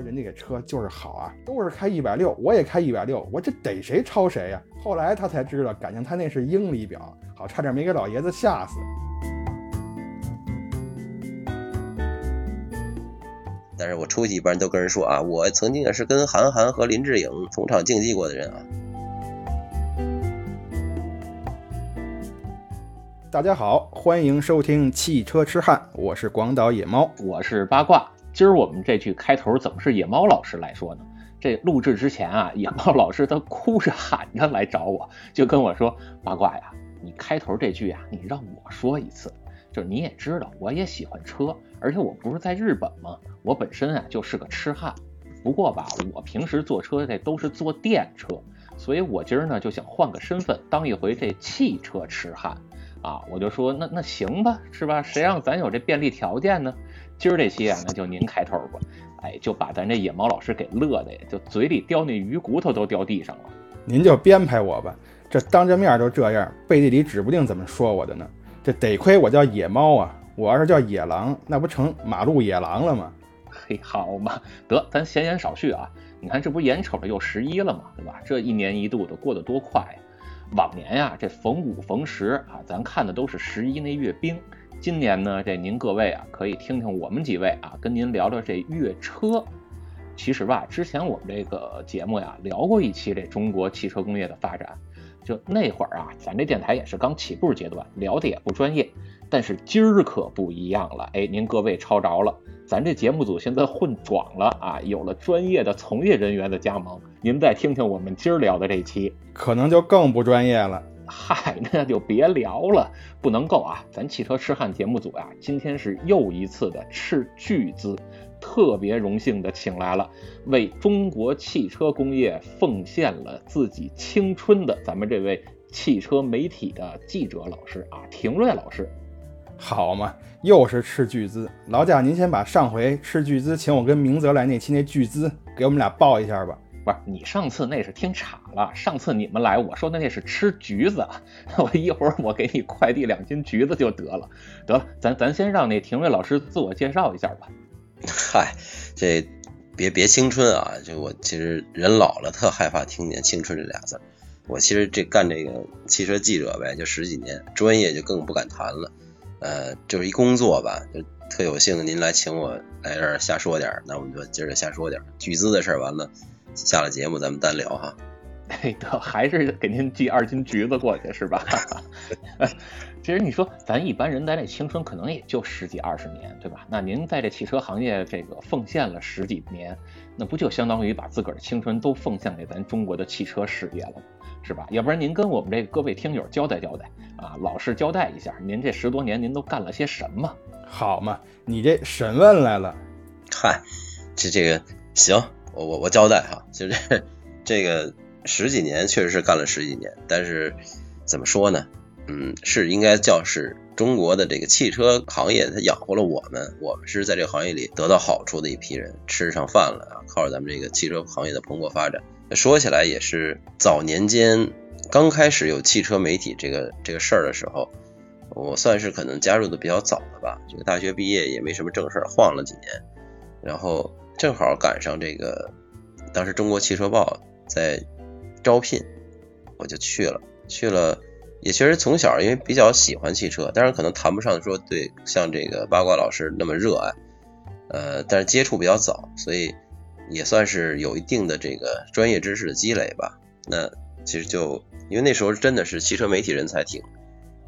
说人家这车就是好啊，都是开一百六，我也开一百六，我这逮谁超谁呀？后来他才知道，感情他那是英里表，好差点没给老爷子吓死。但是我出去一般都跟人说啊，我曾经也是跟韩寒和林志颖同场竞技过的人啊。大家好，欢迎收听汽车痴汉，我是广岛野猫，我是八卦。今儿我们这句开头怎么是野猫老师来说呢？这录制之前啊，野猫老师他哭着喊着来找我，就跟我说：“八卦呀，你开头这句啊，你让我说一次。就是你也知道，我也喜欢车，而且我不是在日本吗？我本身啊就是个痴汉。不过吧，我平时坐车这都是坐电车，所以我今儿呢就想换个身份，当一回这汽车痴汉。”啊，我就说那那行吧，是吧？谁让咱有这便利条件呢？今儿这期啊，那就您开头吧。哎，就把咱这野猫老师给乐的呀，就嘴里叼那鱼骨头都掉地上了。您就编排我吧，这当着面都这样，背地里指不定怎么说我的呢。这得亏我叫野猫啊，我要是叫野狼，那不成马路野狼了吗？嘿，好嘛，得咱闲言少叙啊。你看这不眼瞅着又十一了嘛，对吧？这一年一度的过得多快呀！往年呀，这逢五逢十啊，咱看的都是十一那阅兵。今年呢，这您各位啊，可以听听我们几位啊，跟您聊聊这越车。其实吧，之前我们这个节目呀，聊过一期这中国汽车工业的发展。就那会儿啊，咱这电台也是刚起步阶段，聊的也不专业。但是今儿可不一样了，哎，您各位抄着了。咱这节目组现在混壮了啊，有了专业的从业人员的加盟。您再听听我们今儿聊的这期，可能就更不专业了。嗨，那就别聊了，不能够啊！咱汽车痴汉节目组呀，今天是又一次的斥巨资，特别荣幸的请来了为中国汽车工业奉献了自己青春的咱们这位汽车媒体的记者老师啊，廷瑞老师。好嘛，又是斥巨资，劳驾您先把上回斥巨资请我跟明泽来那期那巨资给我们俩报一下吧。不是你上次那是听岔了，上次你们来我说的那是吃橘子，我一会儿我给你快递两斤橘子就得了。得了，咱咱先让那廷瑞老师自我介绍一下吧。嗨，这别别青春啊，就我其实人老了特害怕听见青春这俩字。我其实这干这个汽车记者呗，就十几年，专业就更不敢谈了。呃，就是一工作吧，就特有幸您来请我来这儿瞎说点儿，那我们就今儿瞎说点儿巨资的事儿。完了，下了节目咱们单聊哈。哎，得 还是给您寄二斤橘子过去是吧？其实你说咱一般人在这青春可能也就十几二十年，对吧？那您在这汽车行业这个奉献了十几年，那不就相当于把自个儿的青春都奉献给咱中国的汽车事业了？是吧？要不然您跟我们这各位听友交代交代啊，老实交代一下，您这十多年您都干了些什么？好嘛，你这审问来了。嗨，这这个行，我我我交代哈，就这这个十几年确实是干了十几年，但是怎么说呢？嗯，是应该叫是中国的这个汽车行业，它养活了我们，我们是在这个行业里得到好处的一批人，吃上饭了啊，靠着咱们这个汽车行业的蓬勃发展。说起来也是早年间刚开始有汽车媒体这个这个事儿的时候，我算是可能加入的比较早的吧。这个大学毕业也没什么正事儿，晃了几年，然后正好赶上这个当时中国汽车报在招聘，我就去了。去了也确实从小因为比较喜欢汽车，当然可能谈不上说对像这个八卦老师那么热爱，呃，但是接触比较早，所以。也算是有一定的这个专业知识的积累吧。那其实就因为那时候真的是汽车媒体人才挺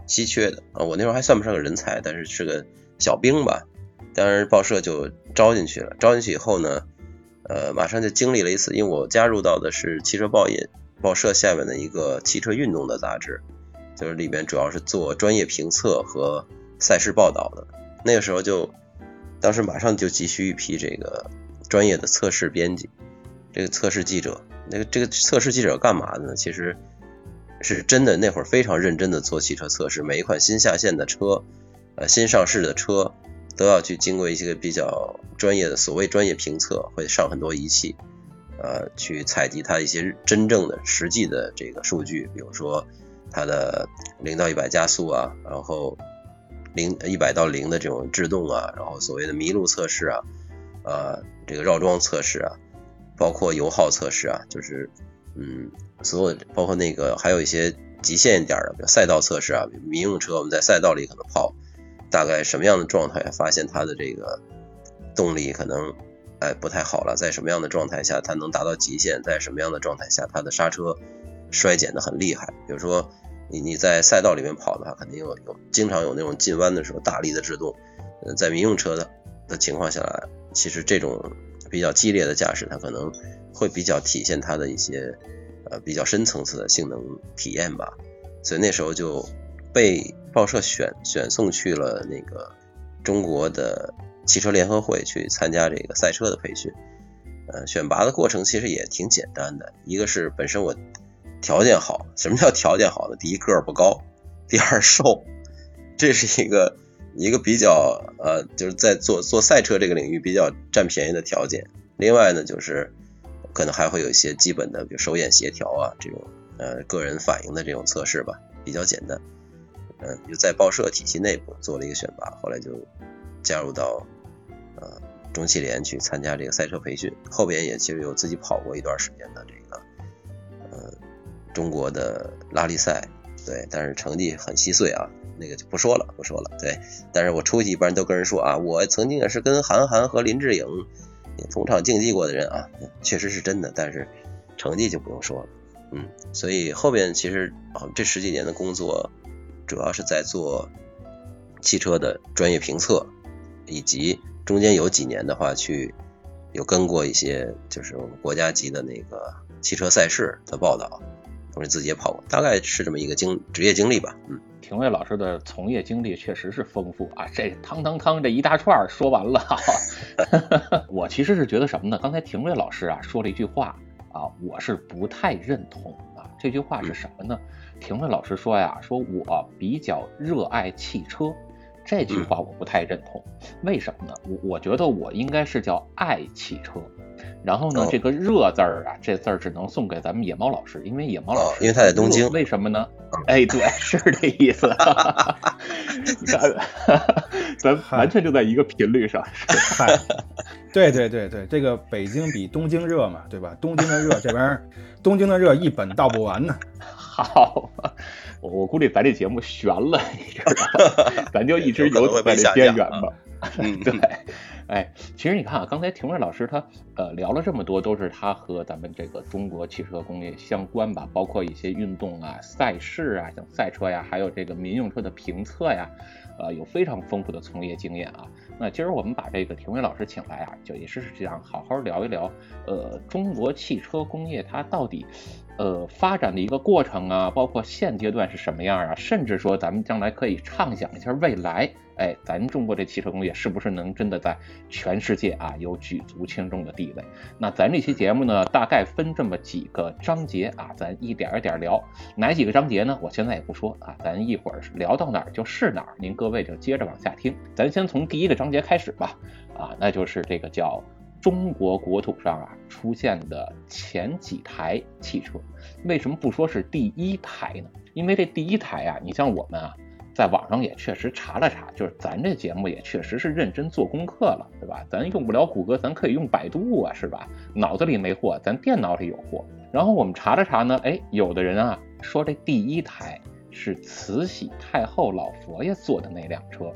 稀缺的啊，我那时候还算不上个人才，但是是个小兵吧。当然报社就招进去了，招进去以后呢，呃，马上就经历了一次，因为我加入到的是汽车报业报社下面的一个汽车运动的杂志，就是里边主要是做专业评测和赛事报道的。那个时候就当时马上就急需一批这个。专业的测试编辑，这个测试记者，那个这个测试记者干嘛的呢？其实是真的，那会儿非常认真的做汽车测试，每一款新下线的车，呃，新上市的车，都要去经过一些比较专业的所谓专业评测，会上很多仪器，呃，去采集它一些真正的实际的这个数据，比如说它的零到一百加速啊，然后零一百到零的这种制动啊，然后所谓的麋鹿测试啊。呃，这个绕桩测试啊，包括油耗测试啊，就是嗯，所有包括那个还有一些极限一点的，比如赛道测试啊，民用车我们在赛道里可能跑，大概什么样的状态，发现它的这个动力可能哎不太好了，在什么样的状态下它能达到极限，在什么样的状态下它的刹车衰减的很厉害，比如说。你你在赛道里面跑的话，肯定有有经常有那种进弯的时候大力的制动。呃，在民用车的的情况下，其实这种比较激烈的驾驶，它可能会比较体现它的一些呃比较深层次的性能体验吧。所以那时候就被报社选选送去了那个中国的汽车联合会去参加这个赛车的培训。呃，选拔的过程其实也挺简单的，一个是本身我。条件好，什么叫条件好呢？第一个儿不高，第二瘦，这是一个一个比较呃，就是在做做赛车这个领域比较占便宜的条件。另外呢，就是可能还会有一些基本的，比如手眼协调啊这种呃个人反应的这种测试吧，比较简单。嗯，就在报社体系内部做了一个选拔，后来就加入到呃中汽联去参加这个赛车培训，后边也其实有自己跑过一段时间的这个呃。中国的拉力赛，对，但是成绩很稀碎啊，那个就不说了，不说了。对，但是我出去一般都跟人说啊，我曾经也是跟韩寒和林志颖也同场竞技过的人啊，确实是真的，但是成绩就不用说了。嗯，所以后边其实这十几年的工作，主要是在做汽车的专业评测，以及中间有几年的话去有跟过一些就是我们国家级的那个汽车赛事的报道。同时自己也跑过，大概是这么一个经职业经历吧。嗯，廷尉老师的从业经历确实是丰富啊，这汤汤汤这一大串说完了。我其实是觉得什么呢？刚才廷尉老师啊说了一句话啊，我是不太认同啊。这句话是什么呢？廷尉老师说呀，说我比较热爱汽车，这句话我不太认同。为什么呢？我我觉得我应该是叫爱汽车。然后呢，这个热字儿啊，这字儿只能送给咱们野猫老师，因为野猫老师，因为他在东京，为什么呢？哎，对，是这意思，咱完全就在一个频率上。嗨，对对对对，这个北京比东京热嘛，对吧？东京的热，这玩意儿，东京的热一本道不完呢。好，我 我估计咱这节目悬了，你知道吧？咱就一直游在这边缘吧。嗯，对。哎，其实你看啊，刚才廷瑞老师他呃聊了这么多，都是他和咱们这个中国汽车工业相关吧，包括一些运动啊、赛事啊，像赛车呀，还有这个民用车的评测呀，呃，有非常丰富的从业经验啊。那今儿我们把这个廷瑞老师请来啊，就也是想好好聊一聊，呃，中国汽车工业它到底。呃，发展的一个过程啊，包括现阶段是什么样啊，甚至说咱们将来可以畅想一下未来，哎，咱中国这汽车工业是不是能真的在全世界啊有举足轻重的地位？那咱这期节目呢，大概分这么几个章节啊，咱一点一点聊。哪几个章节呢？我现在也不说啊，咱一会儿聊到哪儿就是哪儿，您各位就接着往下听。咱先从第一个章节开始吧，啊，那就是这个叫。中国国土上啊出现的前几台汽车，为什么不说是第一台呢？因为这第一台啊，你像我们啊，在网上也确实查了查，就是咱这节目也确实是认真做功课了，对吧？咱用不了谷歌，咱可以用百度啊，是吧？脑子里没货，咱电脑里有货。然后我们查了查呢，哎，有的人啊说这第一台是慈禧太后老佛爷坐的那辆车，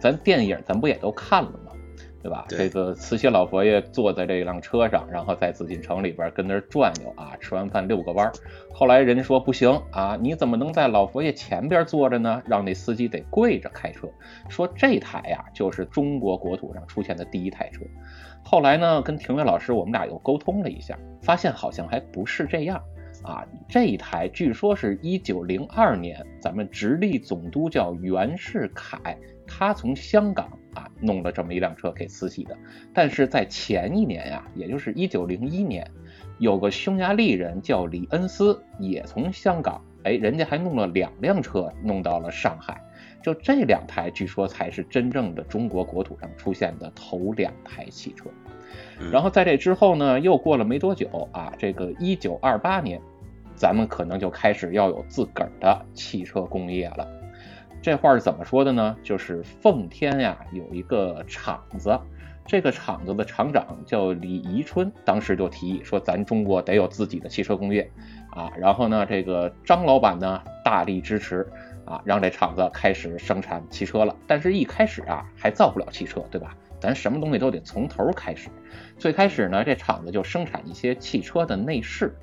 咱电影咱不也都看了吗？对吧？这个慈禧老佛爷坐在这辆车上，然后在紫禁城里边跟那儿转悠啊，吃完饭遛个弯儿。后来人家说不行啊，你怎么能在老佛爷前边坐着呢？让那司机得跪着开车。说这台呀，就是中国国土上出现的第一台车。后来呢，跟廷尉老师我们俩又沟通了一下，发现好像还不是这样啊。这一台据说是一九零二年，咱们直隶总督叫袁世凯。他从香港啊弄了这么一辆车给慈禧的，但是在前一年呀，也就是一九零一年，有个匈牙利人叫李恩斯，也从香港，哎，人家还弄了两辆车弄到了上海，就这两台据说才是真正的中国国土上出现的头两台汽车。然后在这之后呢，又过了没多久啊，这个一九二八年，咱们可能就开始要有自个儿的汽车工业了。这话是怎么说的呢？就是奉天呀有一个厂子，这个厂子的厂长叫李宜春，当时就提议说，咱中国得有自己的汽车工业啊。然后呢，这个张老板呢大力支持啊，让这厂子开始生产汽车了。但是，一开始啊还造不了汽车，对吧？咱什么东西都得从头开始。最开始呢，这厂子就生产一些汽车的内饰。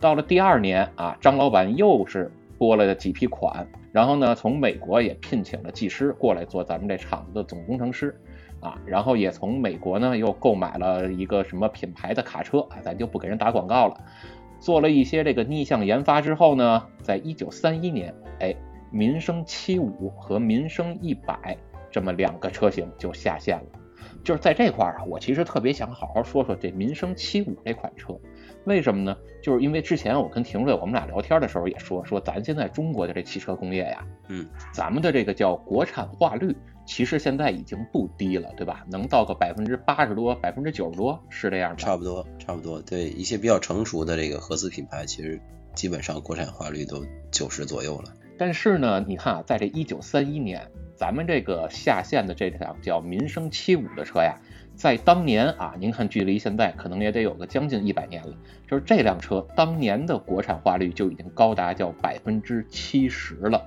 到了第二年啊，张老板又是拨了几批款，然后呢，从美国也聘请了技师过来做咱们这厂子的总工程师，啊，然后也从美国呢又购买了一个什么品牌的卡车啊，咱就不给人打广告了。做了一些这个逆向研发之后呢，在一九三一年，哎，民生七五和民生一百这么两个车型就下线了。就是在这块儿啊，我其实特别想好好说说这民生七五这款车。为什么呢？就是因为之前我跟廷瑞我们俩聊天的时候也说说，咱现在中国的这汽车工业呀，嗯，咱们的这个叫国产化率，其实现在已经不低了，对吧？能到个百分之八十多、百分之九十多，是这样的。差不多，差不多。对一些比较成熟的这个合资品牌，其实基本上国产化率都九十左右了。但是呢，你看啊，在这一九三一年，咱们这个下线的这辆叫民生七五的车呀。在当年啊，您看距离现在可能也得有个将近一百年了。就是这辆车当年的国产化率就已经高达叫百分之七十了。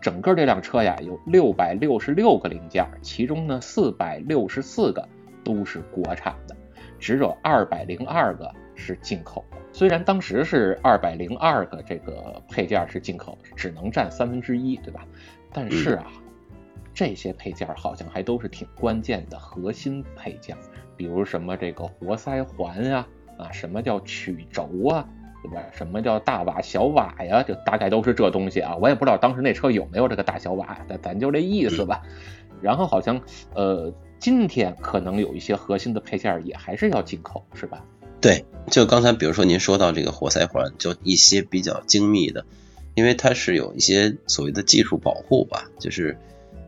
整个这辆车呀有六百六十六个零件，其中呢四百六十四个都是国产的，只有二百零二个是进口的。虽然当时是二百零二个这个配件是进口，只能占三分之一，对吧？但是啊。这些配件好像还都是挺关键的核心配件，比如什么这个活塞环呀，啊，什么叫曲轴啊，对吧？什么叫大瓦小瓦呀？就大概都是这东西啊。我也不知道当时那车有没有这个大小瓦，咱咱就这意思吧。然后好像呃，今天可能有一些核心的配件也还是要进口，是吧？对，就刚才比如说您说到这个活塞环，就一些比较精密的，因为它是有一些所谓的技术保护吧，就是。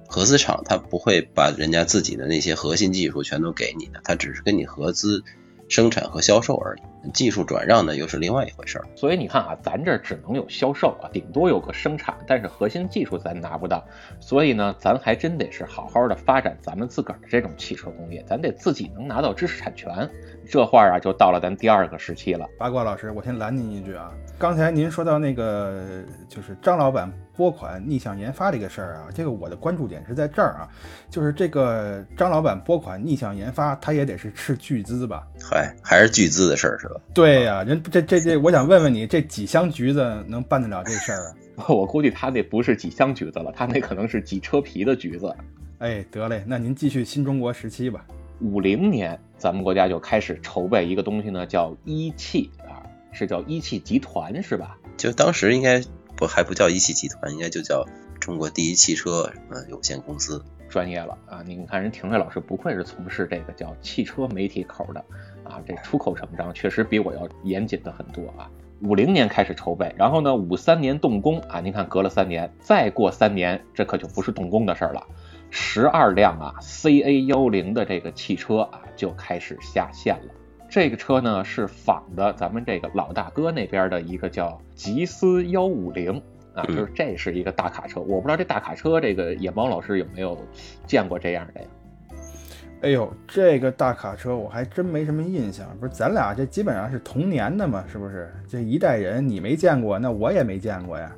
合资厂它不会把人家自己的那些核心技术全都给你的，他只是跟你合资生产和销售而已。技术转让呢又是另外一回事儿。所以你看啊，咱这只能有销售啊，顶多有个生产，但是核心技术咱拿不到。所以呢，咱还真得是好好的发展咱们自个儿的这种汽车工业，咱得自己能拿到知识产权。这话啊，就到了咱第二个时期了。八卦老师，我先拦您一句啊，刚才您说到那个就是张老板拨款逆向研发这个事儿啊，这个我的关注点是在这儿啊，就是这个张老板拨款逆向研发，他也得是斥巨资吧？嗨，还是巨资的事儿是吧？对呀，人这这这，我想问问你，这几箱橘子能办得了这事儿啊？我估计他那不是几箱橘子了，他那可能是几车皮的橘子。哎，得嘞，那您继续新中国时期吧。五零年，咱们国家就开始筹备一个东西呢，叫一汽啊，是叫一汽集团是吧？就当时应该不还不叫一汽集团，应该就叫中国第一汽车呃有限公司。专业了啊！你看人廷瑞老师不愧是从事这个叫汽车媒体口的啊，这出口成章确实比我要严谨的很多啊。五零年开始筹备，然后呢，五三年动工啊。您看隔了三年，再过三年，这可就不是动工的事儿了。十二辆啊，CA 幺零的这个汽车啊就开始下线了。这个车呢是仿的咱们这个老大哥那边的一个叫吉斯幺五零。啊，就是这是一个大卡车，我不知道这大卡车这个野猫老师有没有见过这样的呀？哎呦，这个大卡车我还真没什么印象。不是咱俩这基本上是同年的嘛，是不是？这一代人你没见过，那我也没见过呀。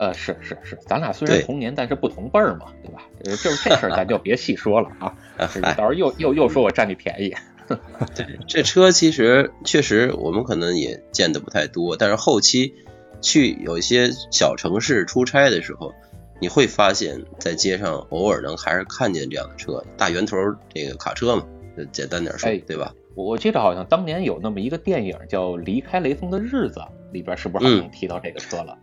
呃，是是是，咱俩虽然同年，但是不同辈儿嘛，对吧？就是这事儿咱就别细说了啊，到时候又又又说我占你便宜。对，这车其实确实我们可能也见的不太多，但是后期。去有一些小城市出差的时候，你会发现在街上偶尔能还是看见这样的车，大圆头这个卡车嘛，简单点说，对吧？我记得好像当年有那么一个电影叫《离开雷锋的日子》，里边是不是好像提到这个车了？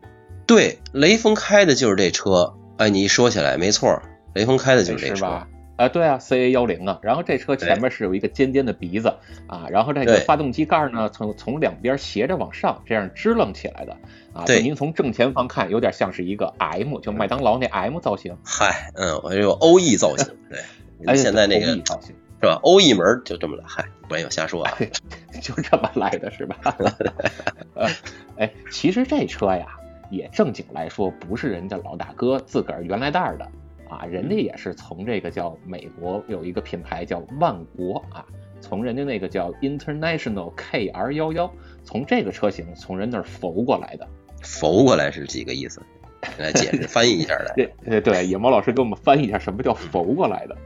对，雷锋开的就是这车。哎，你一说起来没错，雷锋开的就是这车。啊，对啊，CA 幺零啊，然后这车前面是有一个尖尖的鼻子啊，然后这个发动机盖呢从从两边斜着往上这样支棱起来的啊，对，您从正前方看有点像是一个 M，就麦当劳那 M 造型。嗨，嗯，我有 OE 造型，对，哎，现在那个造型是吧？OE 门就这么来，嗨，没有瞎说啊，就这么来的是吧？哎，其实这车呀，也正经来说不是人家老大哥自个儿原来带的。啊，人家也是从这个叫美国有一个品牌叫万国啊，从人家那个叫 International KR 幺幺，从这个车型从人那儿浮过来的。浮过来是几个意思？来解释 翻译一下来。对对，野猫老师给我们翻译一下什么叫浮过来的。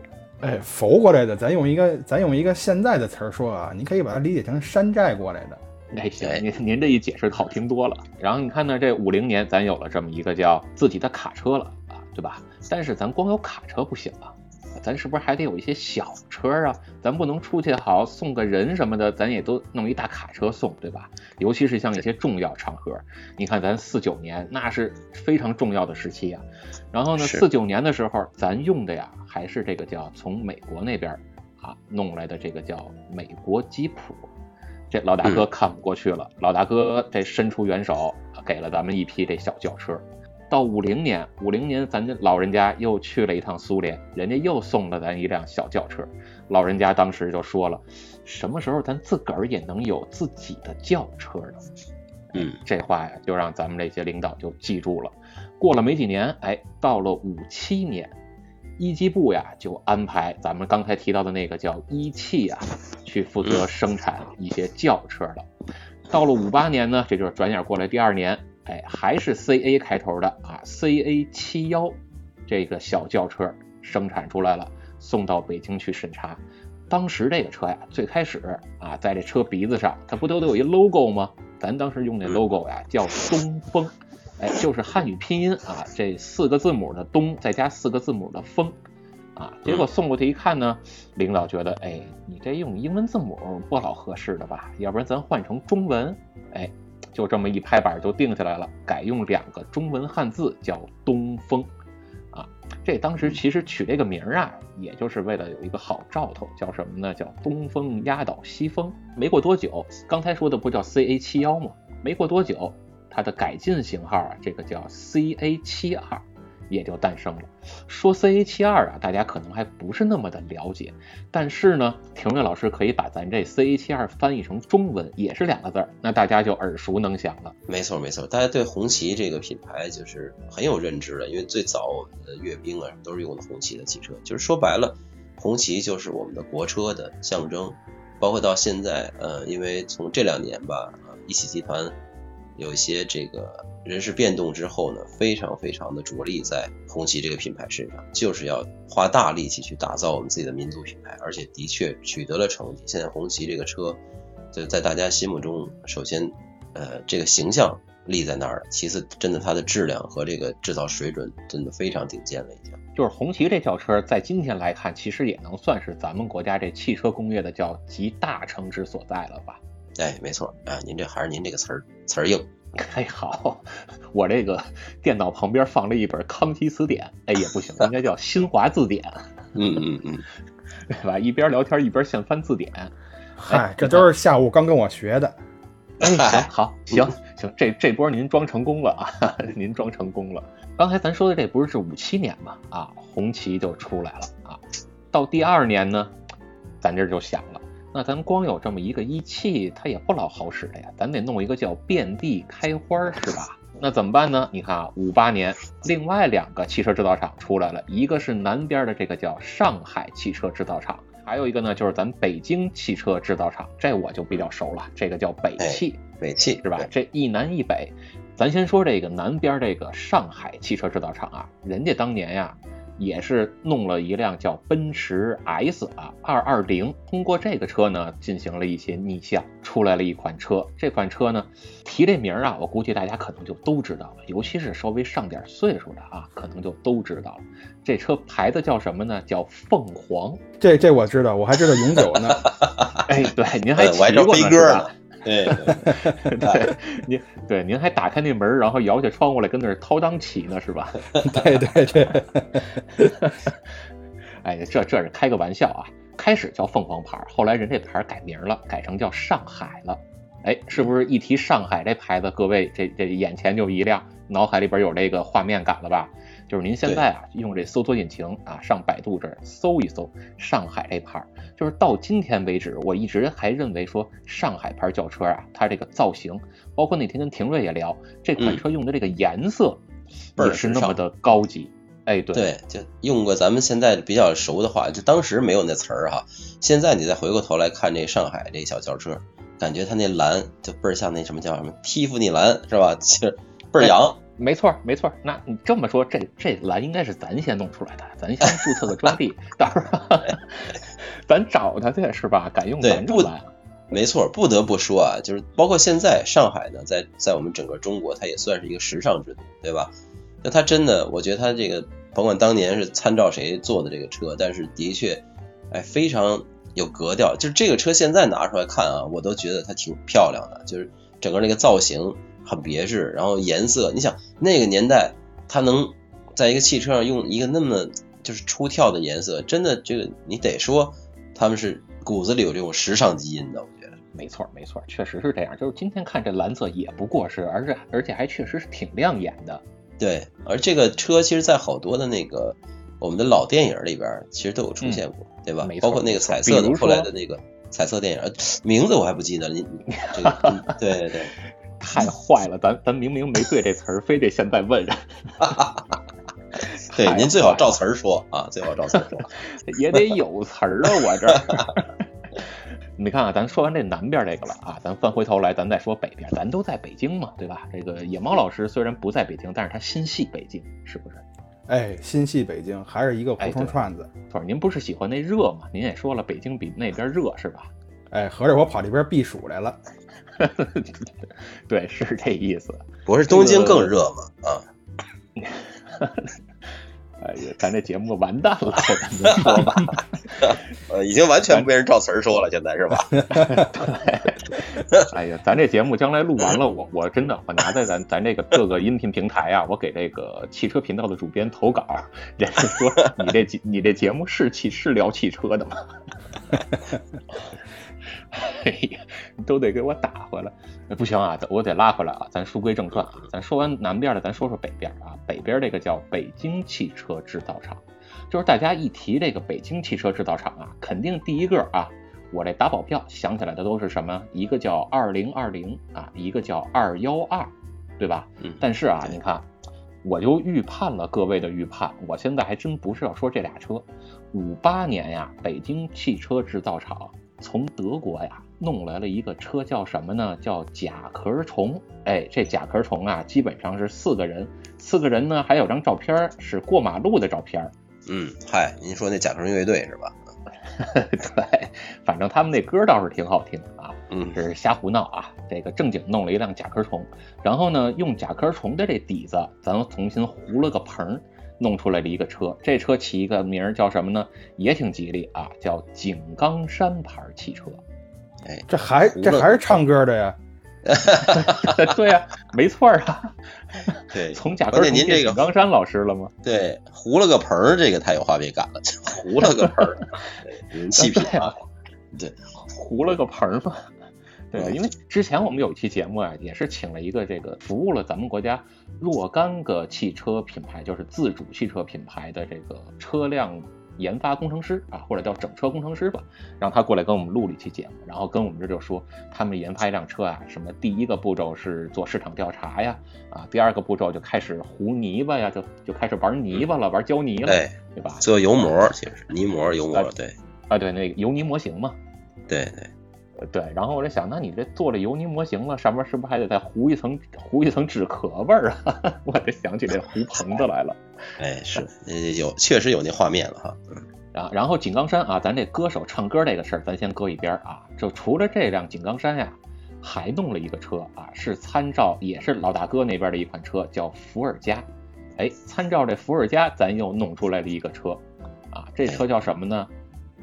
哎，浮过来的，咱用一个咱用一个现在的词儿说啊，你可以把它理解成山寨过来的。哎，行，您您这一解释好听多了。然后你看呢，这五零年咱有了这么一个叫自己的卡车了啊，对吧？但是咱光有卡车不行啊，咱是不是还得有一些小车啊？咱不能出去好送个人什么的，咱也都弄一大卡车送，对吧？尤其是像一些重要场合，你看咱四九年那是非常重要的时期啊。然后呢，四九年的时候，咱用的呀还是这个叫从美国那边啊弄来的这个叫美国吉普。这老大哥看不过去了，老大哥这伸出援手，给了咱们一批这小轿车。到五零年，五零年咱这老人家又去了一趟苏联，人家又送了咱一辆小轿车。老人家当时就说了，什么时候咱自个儿也能有自己的轿车呢？嗯，这话呀，就让咱们这些领导就记住了。过了没几年，哎，到了五七年。一机部呀，就安排咱们刚才提到的那个叫一汽啊，去负责生产一些轿车了。到了五八年呢，这就是转眼过来第二年，哎，还是 C A 开头的啊，C A 七幺这个小轿车生产出来了，送到北京去审查。当时这个车呀，最开始啊，在这车鼻子上，它不都得有一 logo 吗？咱当时用那 logo 呀，叫东风。哎，就是汉语拼音啊，这四个字母的东再加四个字母的风，啊，结果送过去一看呢，领导觉得，哎，你这用英文字母不老合适的吧？要不然咱换成中文，哎，就这么一拍板就定下来了，改用两个中文汉字叫东风，啊，这当时其实取这个名儿啊，也就是为了有一个好兆头，叫什么呢？叫东风压倒西风。没过多久，刚才说的不叫 C A 七幺吗？没过多久。它的改进型号啊，这个叫 CA 七二，也就诞生了。说 CA 七二啊，大家可能还不是那么的了解，但是呢，庭瑞老师可以把咱这 CA 七二翻译成中文，也是两个字儿，那大家就耳熟能详了。没错没错，大家对红旗这个品牌就是很有认知的，因为最早我们的阅兵啊都是用的红旗的汽车，就是说白了，红旗就是我们的国车的象征。包括到现在，呃，因为从这两年吧，呃，一汽集团。有一些这个人事变动之后呢，非常非常的着力在红旗这个品牌身上，就是要花大力气去打造我们自己的民族品牌，而且的确取得了成绩。现在红旗这个车，就在大家心目中，首先，呃，这个形象立在那儿，其次，真的它的质量和这个制造水准真的非常顶尖了，已经。就是红旗这轿车，在今天来看，其实也能算是咱们国家这汽车工业的叫集大成之所在了吧。哎，没错啊，您这还是您这个词儿词儿硬。哎，好，我这个电脑旁边放了一本康熙词典，哎也不行，应该叫新华字典。嗯嗯嗯，对吧？一边聊天一边现翻字典。嗨，这都是下午刚跟我学的。哎，行，好，行行，这这波您装成功了啊，您装成功了。刚才咱说的这不是是五七年嘛？啊，红旗就出来了啊。到第二年呢，咱这就想了。那咱光有这么一个一汽，它也不老好使的呀，咱得弄一个叫遍地开花，是吧？那怎么办呢？你看啊，五八年，另外两个汽车制造厂出来了，一个是南边的这个叫上海汽车制造厂，还有一个呢就是咱北京汽车制造厂，这我就比较熟了，这个叫北汽，北汽是吧？这一南一北，咱先说这个南边这个上海汽车制造厂啊，人家当年呀。也是弄了一辆叫奔驰 S 啊二二零，通过这个车呢进行了一些逆向，出来了一款车。这款车呢提这名儿啊，我估计大家可能就都知道了，尤其是稍微上点岁数的啊，可能就都知道了。这车牌子叫什么呢？叫凤凰。这这我知道，我还知道永久呢。哎，对，您还骑过呢。对，对，您对您还打开那门，然后摇下窗户来，跟那儿掏裆起呢，是吧？对 对对。哎，这这是开个玩笑啊！开始叫凤凰牌，后来人这牌改名了，改成叫上海了。哎，是不是一提上海这牌子，各位这这眼前就一亮，脑海里边有这个画面感了吧？就是您现在啊，用这搜索引擎啊，上百度这儿搜一搜上海这牌儿，就是到今天为止，我一直还认为说上海牌轿车啊，它这个造型，包括那天跟廷瑞也聊，这款车用的这个颜色也是那么的高级。哎，对，对，就用过咱们现在比较熟的话，就当时没有那词儿哈。现在你再回过头来看这上海这小轿车，感觉它那蓝就倍儿像那什么叫什么蒂芙尼蓝是吧？其实倍儿洋。没错，没错。那你这么说，这这蓝应该是咱先弄出来的，咱先 注册个专利，到时候 咱找他去是吧？敢用咱这蓝。没错，不得不说啊，就是包括现在上海呢，在在我们整个中国，它也算是一个时尚之都，对吧？那它真的，我觉得它这个甭管当年是参照谁做的这个车，但是的确，哎，非常有格调。就是这个车现在拿出来看啊，我都觉得它挺漂亮的，就是整个那个造型很别致，然后颜色，你想那个年代，它能在一个汽车上用一个那么就是出挑的颜色，真的这个你得说他们是骨子里有这种时尚基因的。我觉得没错，没错，确实是这样。就是今天看这蓝色也不过时，而且而且还确实是挺亮眼的。对，而这个车其实，在好多的那个我们的老电影里边，其实都有出现过，对吧？包括那个彩色的后来的那个彩色电影，名字我还不记得。你这个，对对对，太坏了，咱咱明明没对这词儿，非得现在问。对，您最好照词儿说啊，最好照词儿说，也得有词儿啊，我这。你看啊，咱说完这南边这个了啊，咱翻回头来，咱再说北边，咱都在北京嘛，对吧？这个野猫老师虽然不在北京，但是他心系北京，是不是？哎，心系北京，还是一个胡同串子。不是，您不是喜欢那热吗？您也说了，北京比那边热，是吧？哎，合着我跑这边避暑来了。对，是这意思。不是东京更热吗？啊。哎呀，咱这节目完蛋了，我跟你说吧，呃，已经完全被人照词儿说了，现在是吧？对，哎呀，咱这节目将来录完了，我我真的我拿在咱咱这个各个音频平台啊，我给这个汽车频道的主编投稿，人家说你这你这节目是汽是聊汽车的吗？哎呀，都得给我打回来！不行啊，我得拉回来啊！咱书归正传啊，咱说完南边的，咱说说北边啊。北边这个叫北京汽车制造厂，就是大家一提这个北京汽车制造厂啊，肯定第一个啊，我这打保票想起来的都是什么？一个叫二零二零啊，一个叫二幺二，对吧？嗯。但是啊，你看，我就预判了各位的预判，我现在还真不是要说这俩车。五八年呀，北京汽车制造厂。从德国呀弄来了一个车，叫什么呢？叫甲壳虫。哎，这甲壳虫啊，基本上是四个人，四个人呢还有张照片是过马路的照片。嗯，嗨，您说那甲壳虫乐队是吧？对，反正他们那歌倒是挺好听啊。嗯，这是瞎胡闹啊。这个正经弄了一辆甲壳虫，然后呢，用甲壳虫的这底子，咱们重新糊了个棚。弄出来了一个车，这车起一个名儿叫什么呢？也挺吉利啊，叫井冈山牌汽车。哎，这还这还是唱歌的呀？对呀，没错啊。对，从甲壳您这个井冈山老师了吗？对，糊了个盆儿，这个太有画面感了。糊了个盆儿，人气品啊。对，糊了个盆儿嘛。对，因为之前我们有一期节目啊，也是请了一个这个服务了咱们国家若干个汽车品牌，就是自主汽车品牌的这个车辆研发工程师啊，或者叫整车工程师吧，让他过来跟我们录了一期节目，然后跟我们这就说，他们研发一辆车啊，什么第一个步骤是做市场调查呀，啊，第二个步骤就开始糊泥巴呀，就就开始玩泥巴了，玩胶泥了，对吧？做油膜，其实泥膜、油膜，对，啊，对，那个油泥模型嘛，对对。对，然后我在想，那你这做了油泥模型了，上面是不是还得再糊一层糊一层纸壳味儿啊？我就想起这糊棚子来了。哎，是有确实有那画面了哈。嗯。然 然后井冈山啊，咱这歌手唱歌这个事儿，咱先搁一边啊。就除了这辆井冈山呀，还弄了一个车啊，是参照也是老大哥那边的一款车，叫伏尔加。哎，参照这伏尔加，咱又弄出来了一个车啊，这车叫什么呢？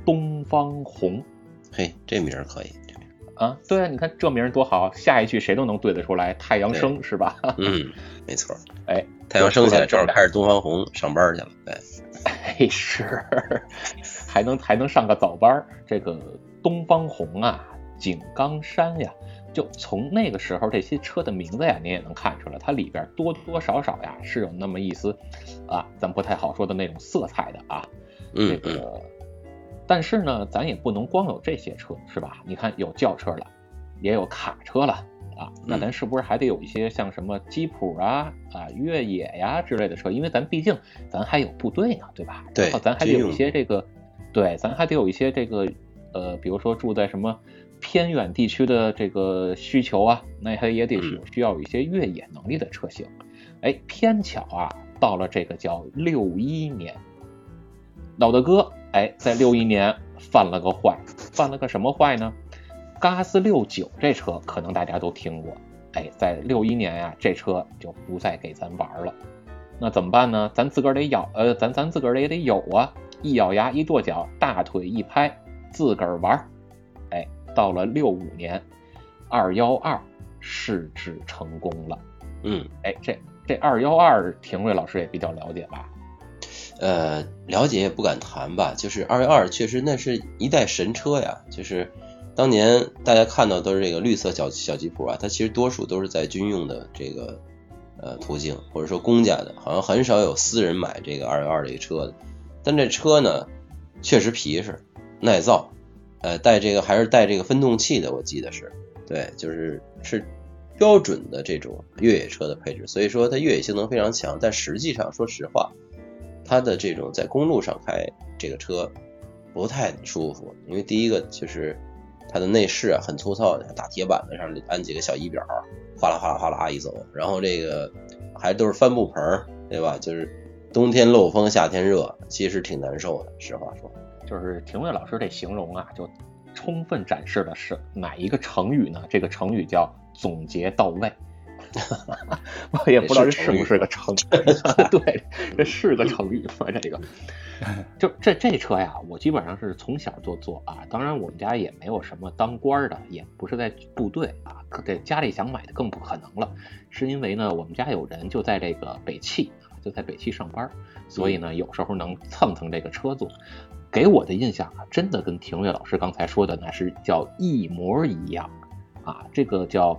东方红。嘿，这名儿可以。啊，对啊，你看这名多好，下一句谁都能对得出来，太阳升是吧？嗯，没错。哎，太阳升起来正好开始东方红上班去了。对，哎是，还能还能上个早班。这个东方红啊，井冈山呀，就从那个时候这些车的名字呀，你也能看出来，它里边多多少少呀是有那么一丝啊，咱不太好说的那种色彩的啊。嗯这个。但是呢，咱也不能光有这些车，是吧？你看有轿车了，也有卡车了，啊，那咱是不是还得有一些像什么吉普啊、啊越野呀之类的车？因为咱毕竟咱还有部队呢，对吧？对然后咱还得有一些这个，对，咱还得有一些这个呃，比如说住在什么偏远地区的这个需求啊，那还也得是需要有一些越野能力的车型。哎，偏巧啊，到了这个叫六一年，老大哥哎，在六一年犯了个坏，犯了个什么坏呢？嘎斯六九这车可能大家都听过，哎，在六一年呀、这车就不再给咱玩了。那怎么办呢？咱自个儿得咬，呃，咱咱自个儿也得有啊！一咬牙，一跺脚，大腿一拍，自个儿玩儿。哎，到了六五年，二幺二试制成功了。嗯，哎，这这二幺二，廷瑞老师也比较了解吧？呃，了解也不敢谈吧，就是二幺二确实那是一代神车呀，就是当年大家看到都是这个绿色小小吉普啊，它其实多数都是在军用的这个呃途径，或者说公家的，好像很少有私人买这个二幺二这个车的。但这车呢，确实皮实耐造，呃，带这个还是带这个分动器的，我记得是，对，就是是标准的这种越野车的配置，所以说它越野性能非常强，但实际上说实话。它的这种在公路上开这个车不太舒服，因为第一个就是它的内饰啊很粗糙，大铁板子上安几个小仪表，哗啦哗啦哗啦一走，然后这个还都是帆布棚，对吧？就是冬天漏风，夏天热，其实挺难受的。实话说，就是廷瑞老师这形容啊，就充分展示的是哪一个成语呢？这个成语叫总结到位。我 也不知道这是不是个成语，对，这是个成语吗？这个，就这这车呀，我基本上是从小就坐啊。当然，我们家也没有什么当官的，也不是在部队啊，这家里想买的更不可能了。是因为呢，我们家有人就在这个北汽啊，就在北汽上班，所以呢，有时候能蹭蹭这个车坐。给我的印象啊，真的跟廷岳老师刚才说的那是叫一模一样啊，这个叫。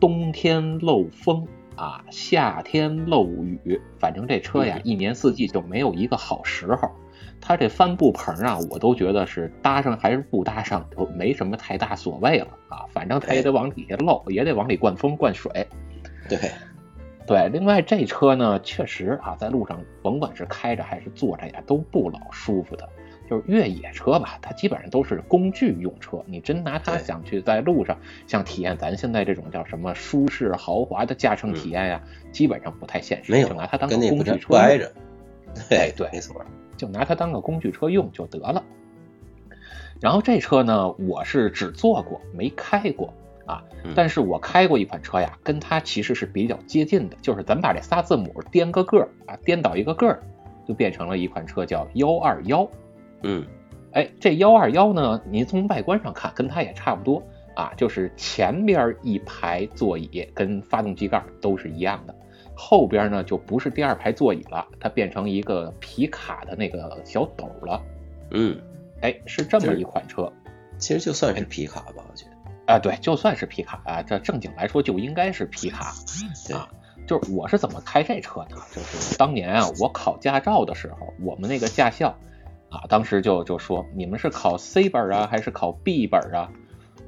冬天漏风啊，夏天漏雨，反正这车呀，一年四季就没有一个好时候。它这帆布棚啊，我都觉得是搭上还是不搭上，都没什么太大所谓了啊。反正它也得往底下漏，也得往里灌风灌水。对，对。另外这车呢，确实啊，在路上甭管是开着还是坐着呀，都不老舒服的。就是越野车吧，它基本上都是工具用车。你真拿它想去在路上，想体验咱现在这种叫什么舒适豪华的驾乘体验呀，嗯、基本上不太现实。没有，就拿它当个工具车不挨着。对对，没错，就拿它当个工具车用就得了。然后这车呢，我是只坐过没开过啊，嗯、但是我开过一款车呀，跟它其实是比较接近的，就是咱把这仨字母颠个个啊，颠倒一个个，就变成了一款车叫幺二幺。嗯，哎，这幺二幺呢，您从外观上看跟它也差不多啊，就是前边一排座椅跟发动机盖都是一样的，后边呢就不是第二排座椅了，它变成一个皮卡的那个小斗了。嗯，哎，是这么一款车。其实就算是皮卡吧，我觉得。啊，对，就算是皮卡啊，这正经来说就应该是皮卡啊。就是我是怎么开这车呢？就是当年啊，我考驾照的时候，我们那个驾校。啊，当时就就说你们是考 C 本啊，还是考 B 本啊？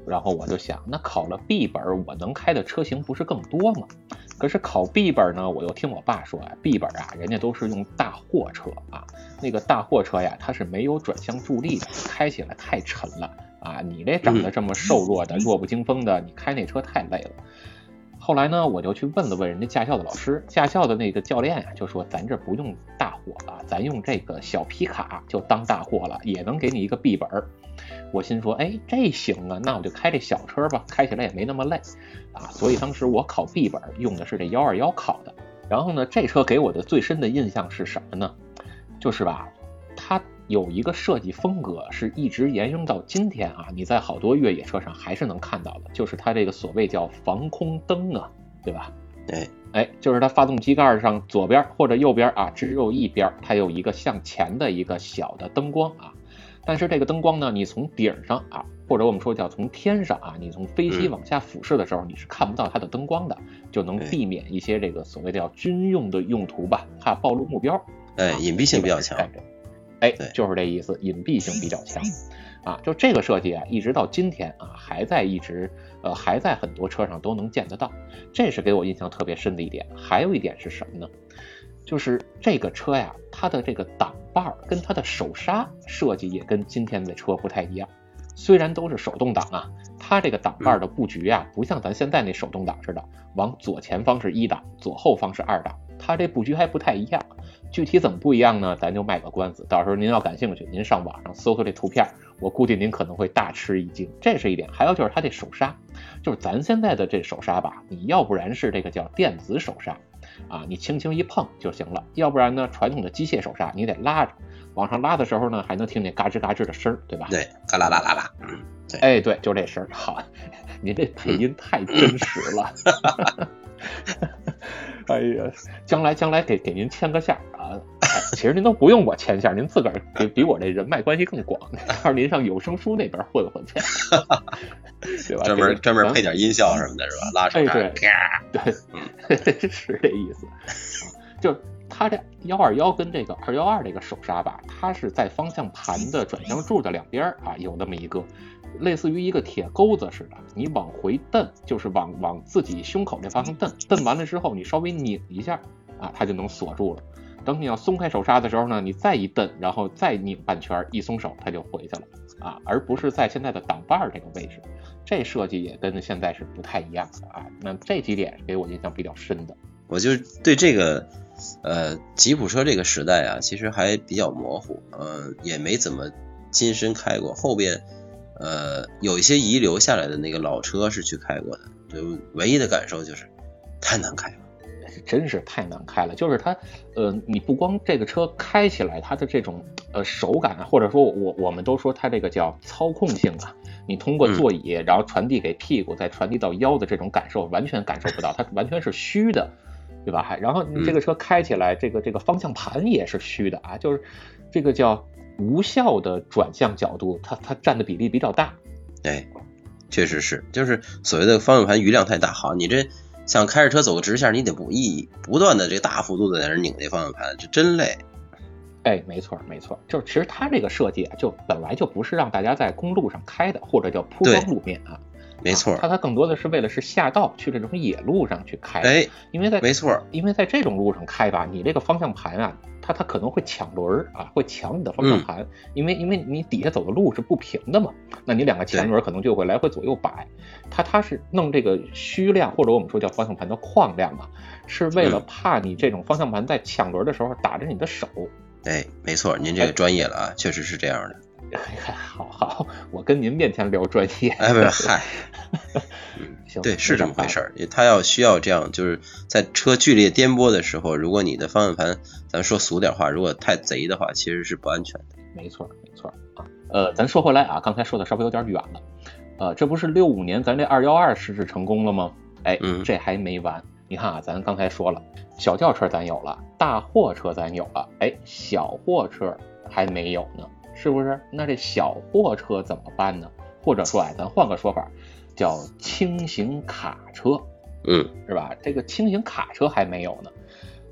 然后我就想，那考了 B 本，我能开的车型不是更多吗？可是考 B 本呢，我又听我爸说啊，B 本啊，人家都是用大货车啊，那个大货车呀，它是没有转向助力的，开起来太沉了啊。你这长得这么瘦弱的、弱不禁风的，你开那车太累了。后来呢，我就去问了问人家驾校的老师，驾校的那个教练呀、啊，就说咱这不用大货了，咱用这个小皮卡就当大货了，也能给你一个 B 本儿。我心说，哎，这行啊，那我就开这小车吧，开起来也没那么累啊。所以当时我考 B 本用的是这幺二幺考的。然后呢，这车给我的最深的印象是什么呢？就是吧，有一个设计风格是一直沿用到今天啊，你在好多越野车上还是能看到的，就是它这个所谓叫防空灯啊，对吧？对，哎，就是它发动机盖上左边或者右边啊，只有一边它有一个向前的一个小的灯光啊。但是这个灯光呢，你从顶上啊，或者我们说叫从天上啊，你从飞机往下俯视的时候，你是看不到它的灯光的，就能避免一些这个所谓的叫军用的用途吧，怕暴露目标。哎，隐蔽性比较强。哎对，就是这意思，隐蔽性比较强。啊，就这个设计啊，一直到今天啊，还在一直呃还在很多车上都能见得到，这是给我印象特别深的一点。还有一点是什么呢？就是这个车呀，它的这个挡把儿跟它的手刹设计也跟今天的车不太一样。虽然都是手动挡啊，它这个挡把儿的布局啊，不像咱现在那手动挡似的，往左前方是一档，左后方是二档，它这布局还不太一样。具体怎么不一样呢？咱就卖个关子，到时候您要感兴趣，您上网上搜搜这图片，我估计您可能会大吃一惊。这是一点，还有就是它这手刹，就是咱现在的这手刹吧，你要不然是这个叫电子手刹，啊，你轻轻一碰就行了；要不然呢，传统的机械手刹你得拉着，往上拉的时候呢，还能听见嘎吱嘎吱的声儿，对吧？对，嘎啦啦啦啦，嗯，对，哎，对，就这声儿。好，您这配音太真实了。哎呀，将来将来给给您牵个线儿啊！哎其实您都不用我牵线儿，您自个儿比比我这人脉关系更广，到时候您上有声书那边混混去，对吧？专门专门配点音效什么的，是吧？拉手哎刹，对对，是这意思。就是它这幺二幺跟这个二幺二这个手刹吧，它是在方向盘的转向柱的两边啊有那么一个，类似于一个铁钩子似的，你往回蹬，就是往往自己胸口这方向蹬，蹬完了之后你稍微拧一下啊，它就能锁住了。等你要松开手刹的时候呢，你再一蹬，然后再拧半圈，一松手它就回去了啊，而不是在现在的挡把儿这个位置。这设计也跟现在是不太一样的啊。那这几点给我印象比较深的。我就对这个呃吉普车这个时代啊，其实还比较模糊，呃，也没怎么亲身开过。后边呃有一些遗留下来的那个老车是去开过的，就唯一的感受就是太难开了。真是太难开了，就是它，呃，你不光这个车开起来，它的这种呃手感啊，或者说我我们都说它这个叫操控性啊，你通过座椅，然后传递给屁股，再传递到腰的这种感受，完全感受不到，它完全是虚的，对吧？还然后你这个车开起来，这个这个方向盘也是虚的啊，就是这个叫无效的转向角度，它它占的比例比较大。哎，确实是，就是所谓的方向盘余量太大。好，你这想开着车走个直线，你得不一不断的这大幅度的在那拧这方向盘，这真累。哎，没错没错，就是其实它这个设计啊，就本来就不是让大家在公路上开的，或者叫铺装路面啊。没错啊，它它更多的是为了是下道去这种野路上去开，哎，因为在没错，因为在这种路上开吧，你这个方向盘啊，它它可能会抢轮儿啊，会抢你的方向盘，因为因为你底下走的路是不平的嘛，那你两个前轮可能就会来回左右摆，它它是弄这个虚量或者我们说叫方向盘的框量嘛，是为了嗯怕你这种方向盘在抢轮的时候打着你的手。哎，没错，您这个专业了啊，确实是这样的。好好，我跟您面前聊专业。哎，不是，嗨，行，对，是这么回事儿。它要需要这样，就是在车剧烈颠簸的时候，如果你的方向盘，咱说俗点话，如果太贼的话，其实是不安全的。没错，没错啊。呃，咱说回来啊，刚才说的稍微有点远了。呃，这不是六五年咱这二幺二试制成功了吗？哎，嗯这还没完。你看啊，咱刚才说了，小轿车咱有了，大货车咱有了，哎，小货车还没有呢，是不是？那这小货车怎么办呢？或者说，哎，咱换个说法，叫轻型卡车。嗯，是吧？这个轻型卡车还没有呢，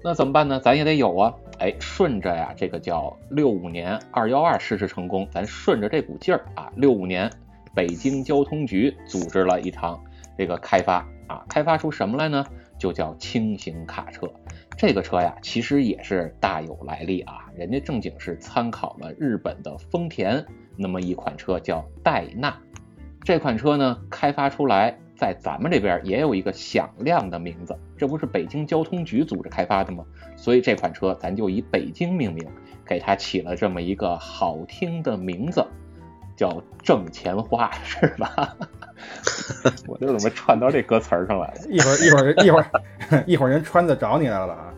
那怎么办呢？咱也得有啊！哎，顺着呀，这个叫六五年二幺二试试成功，咱顺着这股劲儿啊，六五年北京交通局组织了一场这个开发啊，开发出什么来呢？就叫轻型卡车。这个车呀，其实也是大有来历啊，人家正经是参考了日本的丰田那么一款车，叫戴纳。这款车呢，开发出来，在咱们这边也有一个响亮的名字，这不是北京交通局组织开发的吗？所以这款车咱就以北京命名，给它起了这么一个好听的名字，叫挣钱花，是吧？我这怎么串到这歌词儿上来了？一会儿一会儿一会儿一会儿人川子找你来了啊！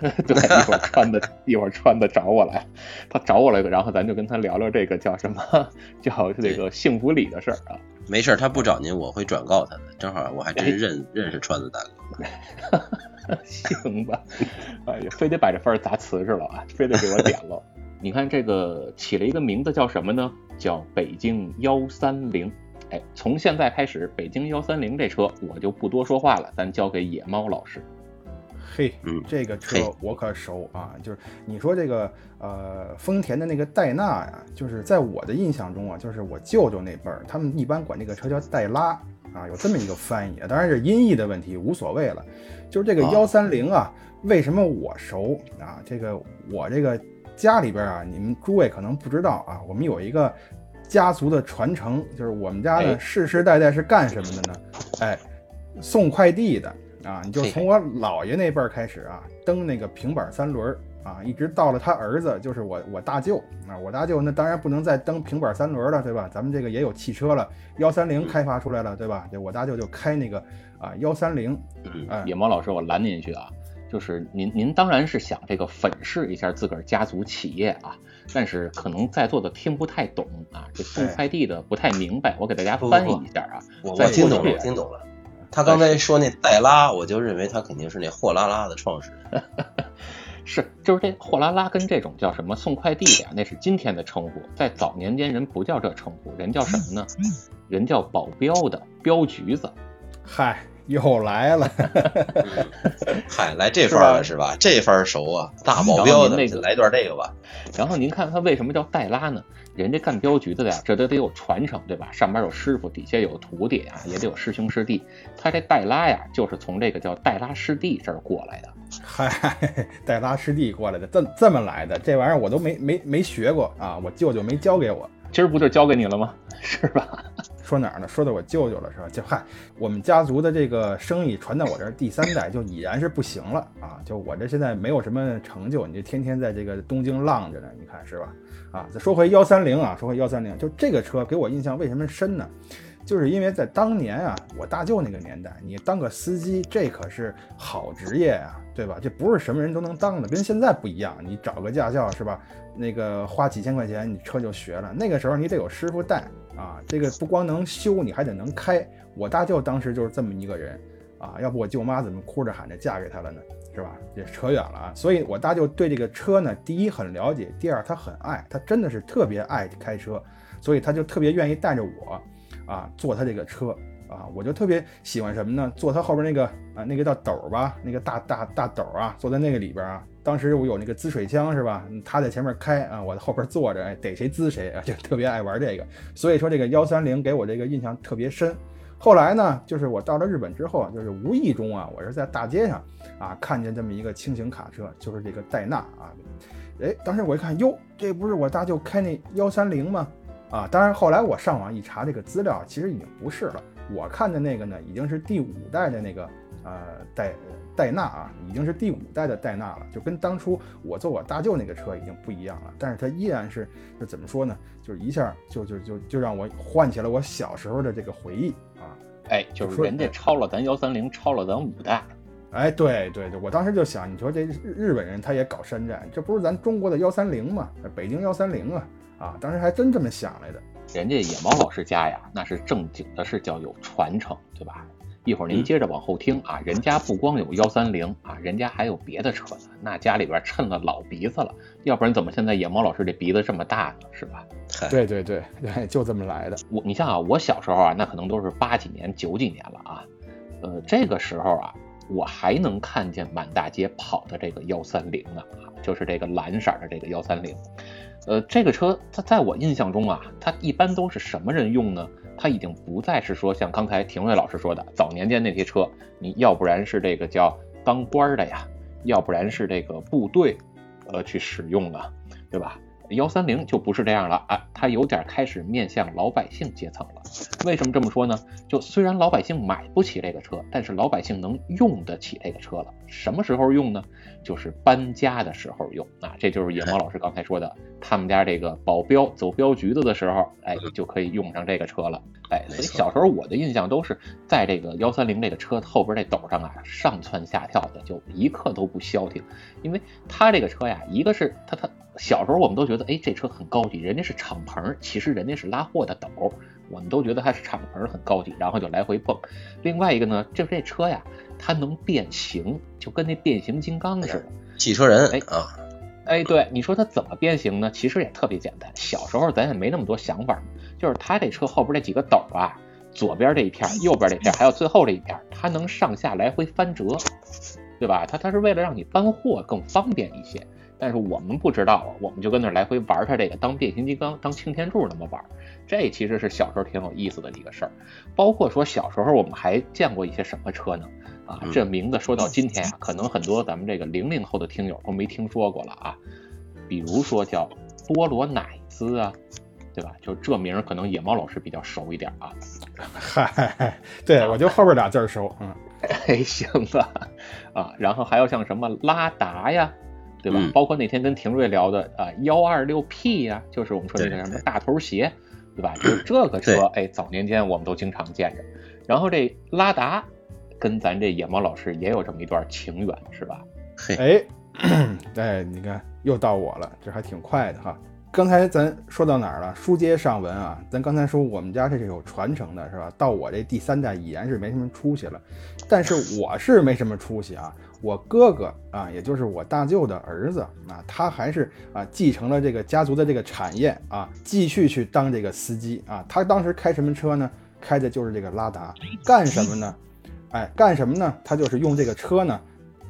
对，一会儿川子一会儿川子找我来，他找我来了，然后咱就跟他聊聊这个叫什么，叫这个幸福里的事儿啊。没事，他不找您，我会转告他的。正好我还真认认识川子大哥。行吧，哎呀，非得把这份儿砸瓷实了啊，非得给我点了。你看这个起了一个名字叫什么呢？叫北京幺三零。哎，从现在开始，北京幺三零这车我就不多说话了，咱交给野猫老师。嘿，嗯这个车我可熟啊，就是你说这个呃丰田的那个戴纳呀，就是在我的印象中啊，就是我舅舅那辈儿，他们一般管这个车叫戴拉啊，有这么一个翻译，当然是音译的问题，无所谓了。就是这个啊幺三零啊，为什么我熟啊？这个我这个家里边啊，你们诸位可能不知道啊，我们有一个家族的传承，就是我们家呢哎世世代代是干什么的呢？哎，送快递的啊，你就从我姥爷那辈儿开始啊，蹬那个平板三轮儿啊，一直到了他儿子，就是我我大舅啊，我大舅那当然不能再蹬平板三轮了，对吧？咱们这个也有汽车了，幺三零开发出来了，对吧？这我大舅就开那个啊幺三零，嗯哎，野猫老师，我拦您一句啊，就是您您当然是想这个粉饰一下自个儿家族企业啊，但是可能在座的听不太懂啊，这送快递的不太明白，我给大家翻译一下啊。在我我听懂了，我听懂了。他刚才说那黛拉，我就认为他肯定是那货拉拉的创始人。是，就是这货拉拉跟这种叫什么送快递的呀，那是今天的称呼，在早年间人不叫这称呼，人叫什么呢？人叫保镖的镖局子。嗨，又来了，嗨，来这番儿了是吧？这番儿熟啊，大保镖的，那个来段这个吧。然后您看他为什么叫黛拉呢？人家干镖局的呀，这都得有传承，对吧？上边有师傅，底下有徒弟啊，也得有师兄师弟。他这戴拉呀，就是从这个叫戴拉师弟这儿过来的。嗨，戴拉师弟过来的，这这么来的，这玩意儿我都没没没学过啊，我舅舅没教给我。今儿不就交给你了吗？是吧？说哪儿呢？说到我舅舅了是吧？就嗨，我们家族的这个生意传到我这儿第三代就已然是不行了啊！就我这现在没有什么成就，你这天天在这个东京浪着呢，你看是吧？啊，再说回幺三零啊，说回幺三零，就这个车给我印象为什么深呢？就是因为在当年啊，我大舅那个年代，你当个司机，这可是好职业啊，对吧？这不是什么人都能当的，跟现在不一样。你找个驾校是吧？那个花几千块钱，你车就学了。那个时候你得有师傅带啊，这个不光能修，你还得能开。我大舅当时就是这么一个人啊，要不我舅妈怎么哭着喊着嫁给他了呢？是吧？也扯远了啊。所以我大舅对这个车呢，第一很了解，第二他很爱，他真的是特别爱开车，所以他就特别愿意带着我。啊，坐他这个车啊，我就特别喜欢什么呢？坐他后边那个啊，那个叫斗吧，那个大大大斗啊，坐在那个里边啊。当时我有那个滋水枪是吧？他在前面开啊，我在后边坐着，哎，逮谁滋谁啊，就特别爱玩这个。所以说这个幺三零给我这个印象特别深。后来呢，就是我到了日本之后啊，就是无意中啊，我是在大街上啊看见这么一个轻型卡车，就是这个戴纳啊。哎，当时我一看，哟，这不是我大舅开那幺三零吗？啊，当然后来我上网一查这个资料，其实已经不是了。我看的那个呢，已经是第五代的那个呃戴戴纳啊，已经是第五代的戴纳了，就跟当初我坐我大舅那个车已经不一样了。但是它依然是，就怎么说呢？就是一下就就就就让我唤起了我小时候的这个回忆。哎，就是人家超了咱幺三零，超了咱五代。哎，对对对，我当时就想，你说这日日本人他也搞山寨，这不是咱中国的幺三零吗？北京幺三零啊啊！当时还真这么想来的。人家野猫老师家呀，那是正经的，是叫有传承，对吧？一会儿您接着往后听啊，人家不光有幺三零啊，人家还有别的车呢，那家里边趁了老鼻子了，要不然怎么现在野猫老师这鼻子这么大呢？是吧？对对对对，就这么来的。我你像啊，我小时候啊，那可能都是八几年、九几年了啊，呃，这个时候啊，我还能看见满大街跑的这个幺三零呢啊，就是这个蓝色的这个幺三零。呃，这个车它在我印象中啊，它一般都是什么人用呢？它已经不再是说像刚才廷瑞老师说的，早年间那些车，你要不然是这个叫当官的呀，要不然是这个部队，呃，去使用的，对吧？幺三零就不是这样了啊，它有点开始面向老百姓阶层了。为什么这么说呢？就虽然老百姓买不起这个车，但是老百姓能用得起这个车了。什么时候用呢？就是搬家的时候用啊，这就是野猫老师刚才说的，他们家这个保镖走镖局子的时候，哎，就可以用上这个车了。哎，所以小时候我的印象都是在这个幺三零这个车后边这斗上啊，上蹿下跳的，就一刻都不消停。因为它这个车呀，一个是它它小时候我们都觉得，哎，这车很高级，人家是敞篷，其实人家是拉货的斗，我们都觉得它是敞篷很高级，然后就来回蹦。另外一个呢，就是这车呀，它能变形，就跟那变形金刚似的。汽车人哎啊，哎，对，你说它怎么变形呢？其实也特别简单。小时候咱也没那么多想法，就是它这车后边这几个斗啊，左边这一片，右边这片，还有最后这一片，它能上下来回翻折，对对吧？它它是为了让你搬货更方便一些。但是我们不知道啊，我们就跟那来回玩它这个当变形金刚、当擎天柱那么玩。这其实是小时候挺有意思的一个事儿。包括说小时候我们还见过一些什么车呢？啊，这名字说到今天啊，可能很多咱们这个零零后的听友都没听说过了啊。比如说叫波罗乃兹啊，对吧？就这名可能野猫老师比较熟一点啊。嗨，对我就后边俩字熟，嗯，哎，行吧，啊，然后还有像什么拉达呀。对吧？包括那天跟廷瑞聊的啊，幺二六 P 呀，就是我们说那个什么大头鞋，对吧？就是这个车，哎，早年间我们都经常见着。然后这拉达跟咱这野猫老师也有这么一段情缘，是吧？嘿哎，哎，你看又到我了，这还挺快的哈。刚才咱说到哪儿了？书接上文啊，咱刚才说我们家这是有传承的，是吧？到我这第三代已然是没什么出息了，但是我是没什么出息啊。我哥哥啊，也就是我大舅的儿子啊，他还是啊继承了这个家族的这个产业啊，继续去当这个司机啊。他当时开什么车呢？开的就是这个拉达。干什么呢？哎，干什么呢？他就是用这个车呢，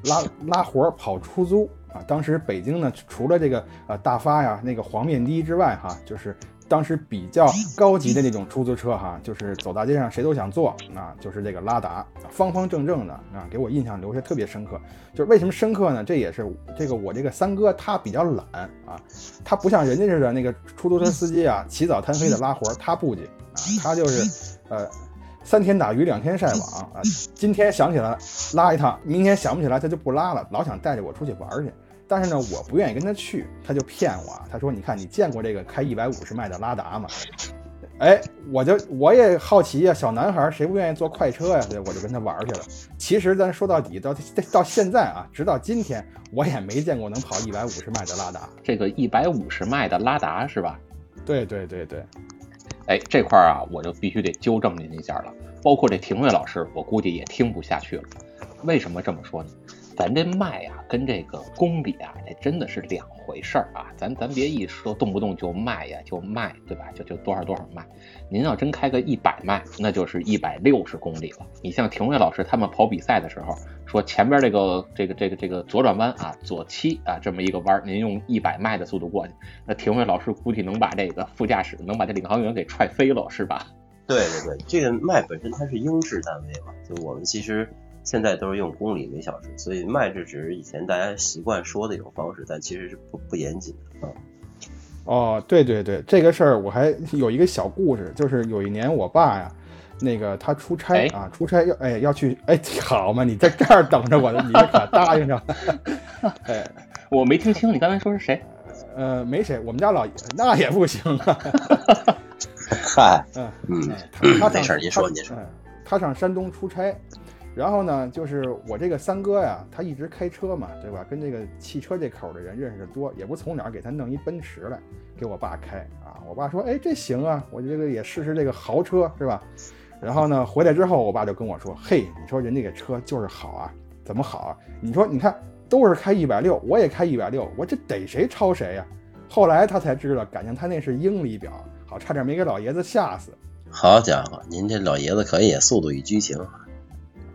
拉拉活儿跑出租啊。当时北京呢，除了这个呃大发呀那个黄面的之外，哈，就是。当时比较高级的那种出租车哈，就是走大街上谁都想坐啊，就是这个拉达，方方正正的啊，给我印象留下特别深刻。就是为什么深刻呢？这也是这个我这个三哥他比较懒啊，他不像人家似的那个出租车司机啊，起早贪黑的拉活，他不仅啊，他就是呃三天打鱼两天晒网啊，今天想起来拉一趟，明天想不起来他就不拉了，老想带着我出去玩去。但是呢，我不愿意跟他去，他就骗我。他说：“你看，你见过这个开一百五十迈的拉达吗？”哎，我就我也好奇呀，小男孩谁不愿意坐快车呀？对，我就跟他玩去了。其实咱说到底，到到现在啊，直到今天，我也没见过能跑一百五十迈的拉达。这个一百五十迈的拉达是吧？对对对对。哎，这块儿啊，我就必须得纠正您一下了。包括这廷瑞老师，我估计也听不下去了。为什么这么说呢？咱这迈啊，跟这个公里啊，这真的是两回事儿啊！咱咱别一说动不动就迈呀，就迈，对吧？就就多少多少迈。您要真开个一百迈，那就是一百六十公里了。你像廷瑞老师他们跑比赛的时候，说前边这个这个这个这个左转弯啊，左七啊这么一个弯，您用一百迈的速度过去，那廷瑞老师估计能把这个副驾驶能把这领航员给踹飞了，是吧？对对对，这个迈本身它是英制单位嘛，就我们其实。现在都是用公里每小时，所以迈这只是以前大家习惯说的一种方式，但其实是不不严谨的啊。哦，对对对，这个事儿我还有一个小故事，就是有一年我爸呀，那个他出差啊，出差要哎要去哎，好嘛，你在这儿等着我呢，你可答应着。哎，我没听清你刚才说是谁？呃，没谁，我们家老爷那也不行啊。嗨，嗯嗯，他没事，您说您说，他上山东出差。然后呢，就是我这个三哥呀，他一直开车嘛，对吧？跟这个汽车这口的人认识的多，也不从哪儿给他弄一奔驰来给我爸开啊。我爸说，哎，这行啊，我这个也试试这个豪车，是吧？然后呢，回来之后，我爸就跟我说，嘿，你说人家这车就是好啊，怎么好啊？你说，你看都是开一百六，我也开一百六，我这逮谁超谁呀？后来他才知道，感情他那是英里表，好，差点没给老爷子吓死。好家伙，您这老爷子可以速度与激情。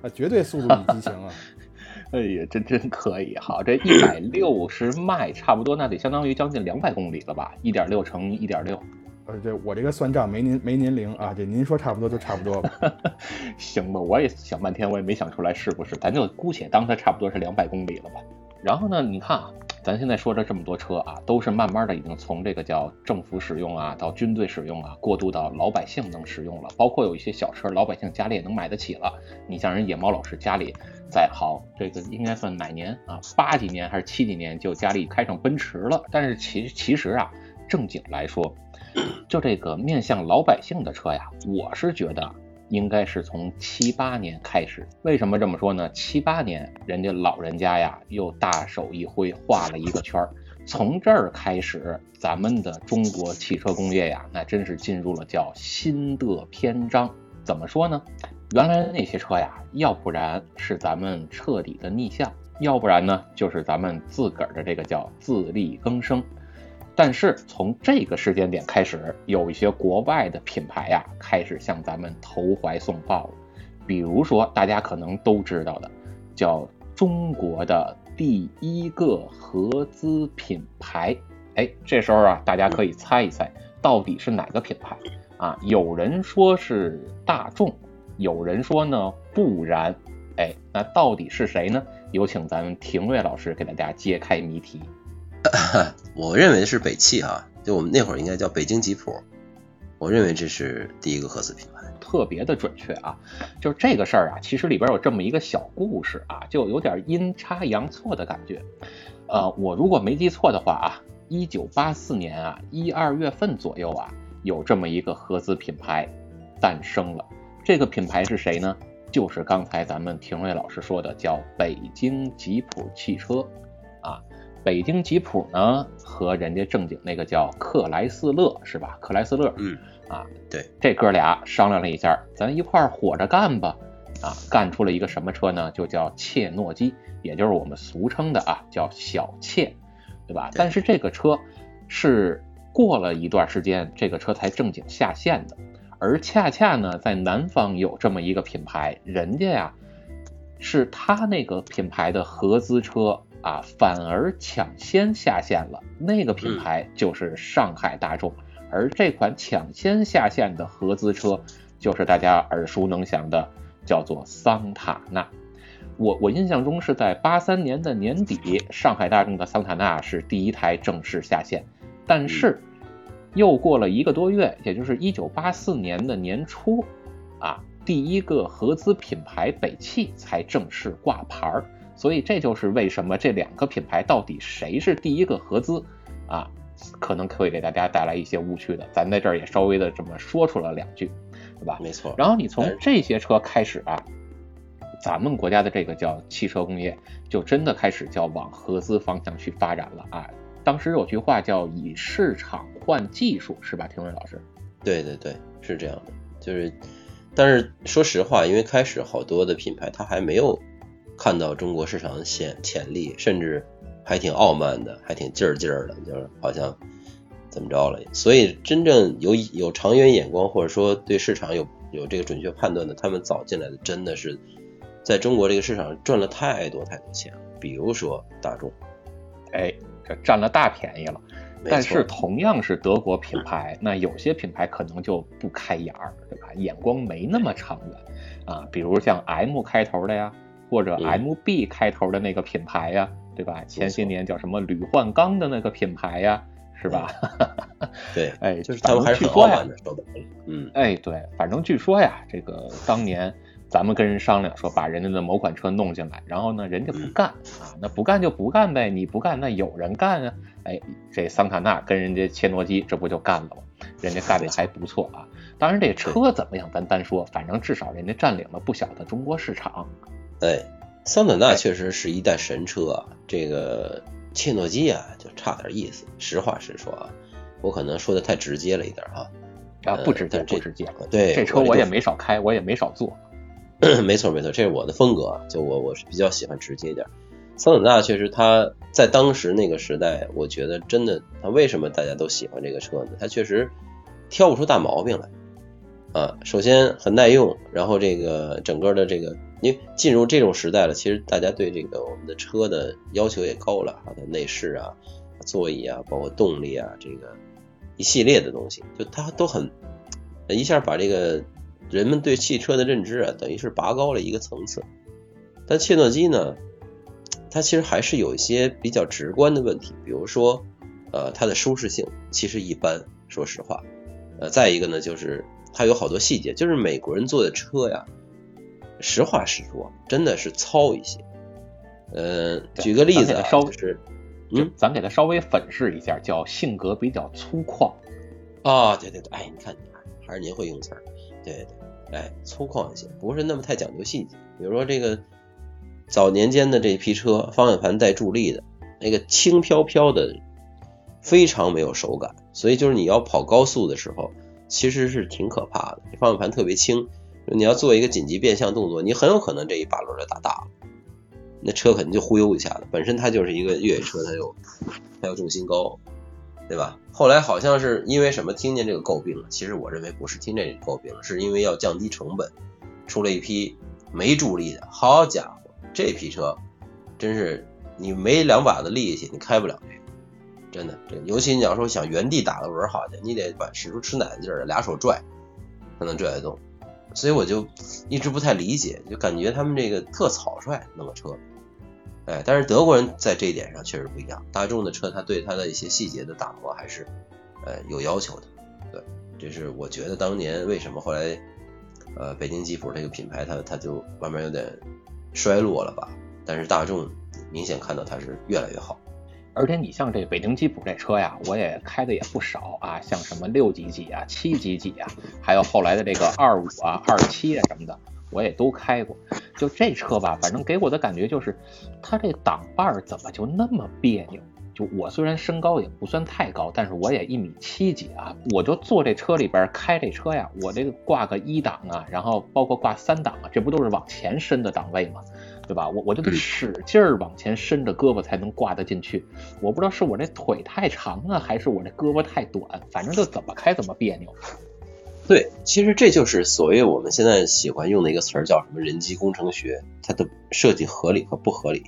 啊，绝对速度与激情啊！哎呀，真真可以，好，这一百六十迈，差不多那得相当于将近两百公里了吧？一点六乘一点六，呃，这我这个算账没您没您灵啊，这您说差不多就差不多吧？行吧，我也想半天，我也没想出来是不是，咱就姑且当它差不多是两百公里了吧。然后呢，你看啊。咱现在说的这么多车啊，都是慢慢的已经从这个叫政府使用啊，到军队使用啊，过渡到老百姓能使用了。包括有一些小车，老百姓家里也能买得起了。你像人野猫老师家里，在好这个应该算哪年啊？八几年还是七几年就家里开上奔驰了。但是其其实啊，正经来说，就这个面向老百姓的车呀，我是觉得。应该是从七八年开始，为什么这么说呢？七八年，人家老人家呀，又大手一挥，画了一个圈儿，从这儿开始，咱们的中国汽车工业呀，那真是进入了叫新的篇章。怎么说呢？原来那些车呀，要不然是咱们彻底的逆向，要不然呢，就是咱们自个儿的这个叫自力更生。但是从这个时间点开始，有一些国外的品牌呀，开始向咱们投怀送抱了。比如说大家可能都知道的，叫中国的第一个合资品牌。哎，这时候啊，大家可以猜一猜，到底是哪个品牌啊？有人说是大众，有人说呢不然。哎，那到底是谁呢？有请咱们廷瑞老师给大家揭开谜题。我认为是北汽啊，就我们那会儿应该叫北京吉普。我认为这是第一个合资品牌，特别的准确啊。就是这个事儿啊，其实里边有这么一个小故事啊，就有点阴差阳错的感觉。呃，我如果没记错的话啊，一九八四年啊一二月份左右啊，有这么一个合资品牌诞生了。这个品牌是谁呢？就是刚才咱们廷瑞老师说的，叫北京吉普汽车。北京吉普呢和人家正经那个叫克莱斯勒是吧？克莱斯勒，嗯啊，对，这哥俩商量了一下，咱一块儿火着干吧啊，干出了一个什么车呢？就叫切诺基，也就是我们俗称的啊叫小切，对吧？但是这个车是过了一段时间，这个车才正经下线的。而恰恰呢，在南方有这么一个品牌，人家呀是他那个品牌的合资车啊，反而抢先下线了。那个品牌就是上海大众，而这款抢先下线的合资车，就是大家耳熟能详的，叫做桑塔纳。我我印象中是在八三年的年底，上海大众的桑塔纳是第一台正式下线，但是。又过了一个多月，也就是一九八四年的年初，啊，第一个合资品牌北汽才正式挂牌儿。所以这就是为什么这两个品牌到底谁是第一个合资啊，可能会给大家带来一些误区的。咱在这儿也稍微的这么说出了两句，对吧？没错。然后你从这些车开始啊，咱们国家的这个叫汽车工业就真的开始叫往合资方向去发展了啊。当时有句话叫“以市场换技术”，是吧？听伟老师，对对对，是这样的。就是，但是说实话，因为开始好多的品牌，它还没有看到中国市场的潜潜力，甚至还挺傲慢的，还挺劲儿劲儿的，就是好像怎么着了。所以，真正有有长远眼光，或者说对市场有有这个准确判断的，他们早进来的，真的是在中国这个市场赚了太多太多钱了。比如说大众，哎。这占了大便宜了，但是同样是德国品牌，那有些品牌可能就不开眼儿，对吧？眼光没那么长远啊，比如像 M 开头的呀，或者 MB 开头的那个品牌呀，对吧？前些年叫什么铝换钢的那个品牌呀，是吧？对，哎，就是他们还是很傲慢的，嗯，哎，对，反正据说呀，这个当年。咱们跟人商量说把人家的某款车弄进来，然后呢，人家不干啊，那不干就不干呗，你不干那有人干啊，哎，这桑塔纳跟人家切诺基这不就干了吗？人家干的还不错啊。当然这车怎么样咱单说，反正至少人家占领了不小的中国市场。哎，桑塔纳确实是一代神车啊，这个切诺基啊就差点意思。实话实说啊，我可能说的太直接了一点哈。啊，不直接，不直接。对，这车我也没少开，我也没少坐。没错没错，这是我的风格，就我我是比较喜欢直接一点。桑塔纳确实，它在当时那个时代，我觉得真的，它为什么大家都喜欢这个车呢？它确实挑不出大毛病来啊。首先很耐用，然后这个整个的这个，因为进入这种时代了，其实大家对这个我们的车的要求也高了，它的内饰啊、座椅啊、包括动力啊，这个一系列的东西，就它都很一下把这个。人们对汽车的认知啊，等于是拔高了一个层次。但切诺基呢，它其实还是有一些比较直观的问题，比如说，呃，它的舒适性其实一般，说实话。呃，再一个呢，就是它有好多细节，就是美国人坐的车呀，实话实说，真的是糙一些。呃，举个例子啊，稍是，嗯，咱给它稍微粉饰一下，叫性格比较粗犷。啊，对对对，哎，你看你看，还是您会用词儿，对对。哎，粗犷一些，不是那么太讲究细节。比如说这个早年间的这批车，方向盘带助力的，那个轻飘飘的，非常没有手感。所以就是你要跑高速的时候，其实是挺可怕的。方向盘特别轻，你要做一个紧急变向动作，你很有可能这一把轮就打大了，那车肯定就忽悠一下子。本身它就是一个越野车，它又它又重心高。对吧？后来好像是因为什么听见这个诟病了？其实我认为不是听见这个诟病，是因为要降低成本，出了一批没助力的。好家伙，这批车真是你没两把的力气，你开不了这个。真的，这尤其你要说想原地打个轮，好的，你得把使出吃奶的劲儿，俩手拽才能拽得动。所以我就一直不太理解，就感觉他们这个特草率弄个车。哎，但是德国人在这一点上确实不一样，大众的车他对它的一些细节的打磨还是呃有要求的。对，这是我觉得当年为什么后来呃北京吉普这个品牌它它就慢慢有点衰落了吧？但是大众明显看到它是越来越好。而且你像这北京吉普这车呀，我也开的也不少啊，像什么六几几啊、七几几啊，还有后来的这个二五啊、二七啊什么的，我也都开过。就这车吧，反正给我的感觉就是，它这挡把儿怎么就那么别扭？就我虽然身高也不算太高，但是我也一米七几啊，我就坐这车里边开这车呀，我这个挂个一档啊，然后包括挂三档啊，这不都是往前伸的档位吗？对吧？我我就得使劲儿往前伸着胳膊才能挂得进去。我不知道是我这腿太长啊，还是我这胳膊太短，反正就怎么开怎么别扭。对，其实这就是所谓我们现在喜欢用的一个词儿，叫什么人机工程学，它的设计合理和不合理。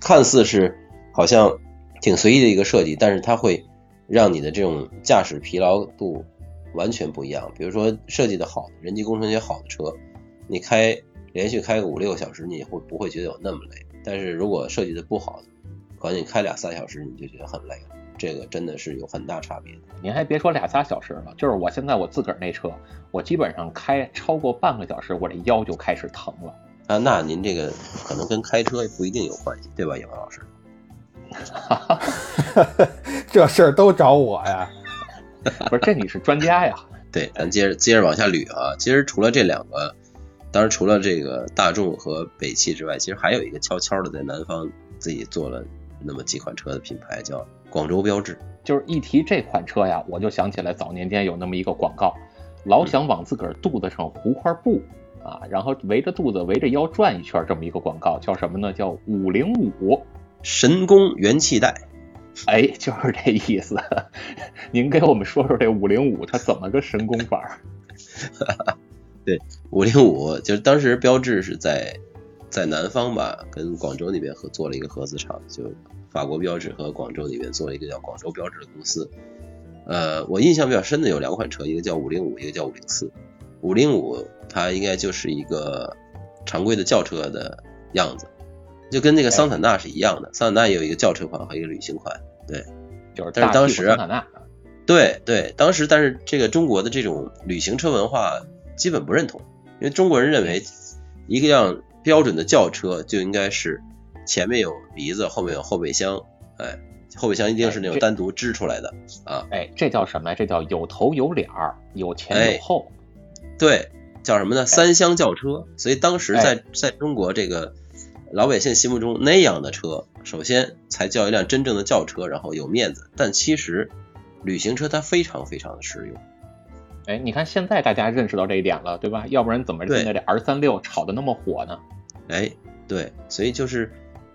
看似是好像挺随意的一个设计，但是它会让你的这种驾驶疲劳度完全不一样。比如说设计的好，人机工程学好的车，你开。连续开个五六个小时，你会不会觉得有那么累？但是如果设计的不好，可能你开俩仨小时你就觉得很累了。这个真的是有很大差别的。您还别说俩仨小时了，就是我现在我自个儿那车，我基本上开超过半个小时，我这腰就开始疼了。啊，那您这个可能跟开车不一定有关系，对吧，野王老师？这事儿都找我呀？不是，这你是专家呀？对，咱接着接着往下捋啊。其实除了这两个。当然，除了这个大众和北汽之外，其实还有一个悄悄的在南方自己做了那么几款车的品牌，叫广州标志。就是一提这款车呀，我就想起来早年间有那么一个广告，老想往自个儿肚子上糊块布啊，然后围着肚子围着腰转一圈，这么一个广告叫什么呢？叫五零五神功元气带。哎，就是这意思。您给我们说说这五零五它怎么个神功法？对，五零五就是当时标志是在在南方吧，跟广州那边合做了一个合资厂，就法国标志和广州那边做了一个叫广州标志的公司。呃，我印象比较深的有两款车，一个叫五零五，一个叫五零四。五零五它应该就是一个常规的轿车的样子，就跟那个桑塔纳是一样的。桑塔纳也有一个轿车款和一个旅行款，对，就是但是当时桑塔纳，对对，当时但是这个中国的这种旅行车文化。基本不认同，因为中国人认为一个样标准的轿车就应该是前面有鼻子，后面有后备箱，哎，后备箱一定是那种单独支出来的啊。哎，这叫什么呀？这叫有头有脸儿，有前有后。对，叫什么呢？三厢轿车。所以当时在在中国这个老百姓心目中，那样的车首先才叫一辆真正的轿车，然后有面子。但其实旅行车它非常非常的实用。哎，你看现在大家认识到这一点了，对吧？要不然怎么现在这 R 三六炒的那么火呢？哎，对，所以就是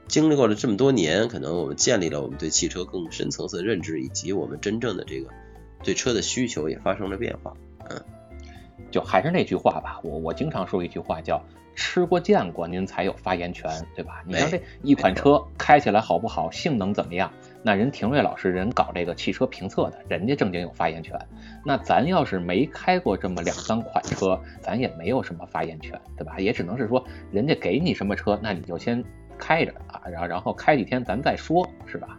经历过了这么多年，可能我们建立了我们对汽车更深层次的认知，以及我们真正的这个对车的需求也发生了变化。嗯，就还是那句话吧，我我经常说一句话叫吃过见过您才有发言权，对吧？你看这一款车开起来好不好，性能怎么样？那人廷瑞老师人搞这个汽车评测的，人家正经有发言权。那咱要是没开过这么两三款车，咱也没有什么发言权，对吧？也只能是说，人家给你什么车，那你就先开着啊，然后然后开几天咱再说，是吧？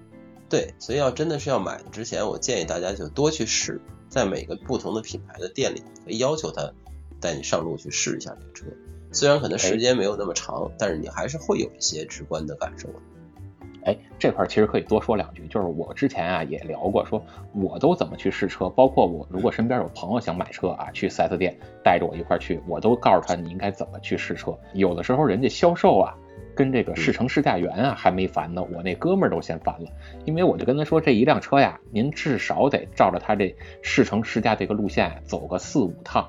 对，所以要真的是要买之前，我建议大家就多去试，在每个不同的品牌的店里，可以要求他带你上路去试一下这个车。虽然可能时间没有那么长，但是你还是会有一些直观的感受。哎，这块其实可以多说两句，就是我之前啊也聊过，说我都怎么去试车，包括我如果身边有朋友想买车啊，去 4S 店带着我一块去，我都告诉他你应该怎么去试车。有的时候人家销售啊跟这个试乘试驾员啊还没烦呢，我那哥们儿都先烦了，因为我就跟他说这一辆车呀，您至少得照着他这试乘试驾这个路线走个四五趟，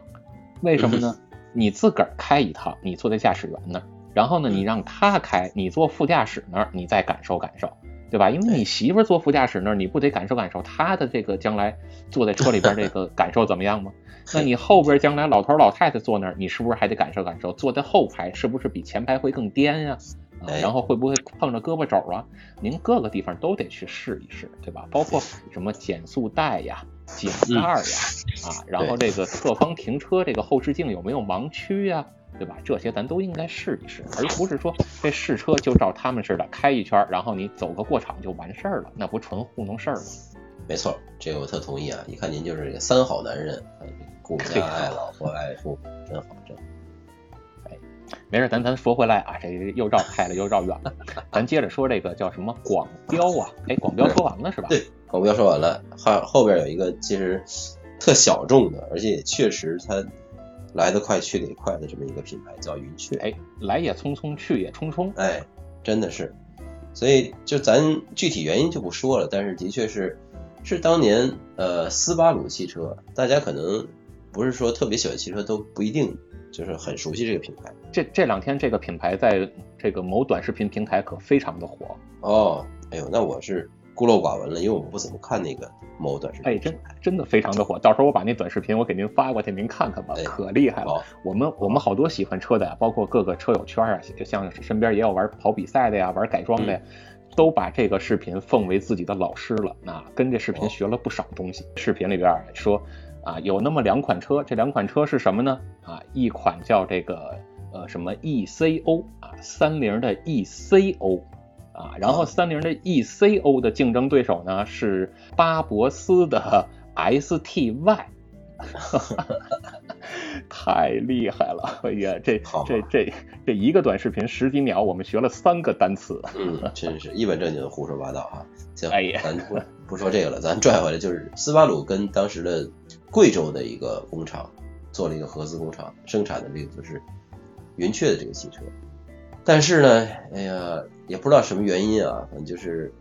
为什么呢？你自个儿开一趟，你坐在驾驶员那儿。然后呢，你让他开，你坐副驾驶那儿，你再感受感受，对吧？因为你媳妇坐副驾驶那儿，你不得感受感受她的这个将来坐在车里边这个感受怎么样吗？那你后边将来老头老太太坐那儿，你是不是还得感受感受？坐在后排是不是比前排会更颠呀？啊，然后会不会碰着胳膊肘啊？您各个地方都得去试一试，对吧？包括什么减速带呀、减盖呀，啊，然后这个侧方停车这个后视镜有没有盲区呀，对吧？这些咱都应该试一试，而不是说这试车就照他们似的开一圈，然后你走个过场就完事儿了，那不纯糊弄事儿吗？没错，这个我特同意啊！一看您就是个三好男人，顾家爱老婆爱父，真好，真好。没事，咱咱说回来啊，这又绕开了，又绕远了。咱接着说这个叫什么广标啊？哎，广标说完了是吧？对，广标说完了，后后边有一个其实特小众的，而且也确实它来得快去得也快的这么一个品牌，叫云雀。哎，来也匆匆，去也匆匆。哎，真的是。所以就咱具体原因就不说了，但是的确是是当年呃斯巴鲁汽车，大家可能不是说特别喜欢汽车都不一定。就是很熟悉这个品牌，这这两天这个品牌在这个某短视频平台可非常的火哦。哎呦，那我是孤陋寡闻了，因为我们不怎么看那个某短视频。哎，真真的非常的火，到时候我把那短视频我给您发过去，您看看吧，可厉害了。我们我们好多喜欢车的呀，包括各个车友圈啊，像身边也有玩跑比赛的呀，玩改装的呀，都把这个视频奉为自己的老师了。那跟这视频学了不少东西。视频里边说。啊，有那么两款车，这两款车是什么呢？啊，一款叫这个呃什么 ECO 啊，三菱的 ECO 啊，然后三菱的 ECO 的竞争对手呢是巴博斯的 STY，太厉害了！哎呀，这这这这一个短视频十几秒，我们学了三个单词，嗯，真是一本正经的胡说八道啊！行，哎呀，咱不不说这个了，咱拽回来就是斯巴鲁跟当时的。贵州的一个工厂做了一个合资工厂，生产的这个就是云雀的这个汽车。但是呢，哎呀，也不知道什么原因啊，反正就是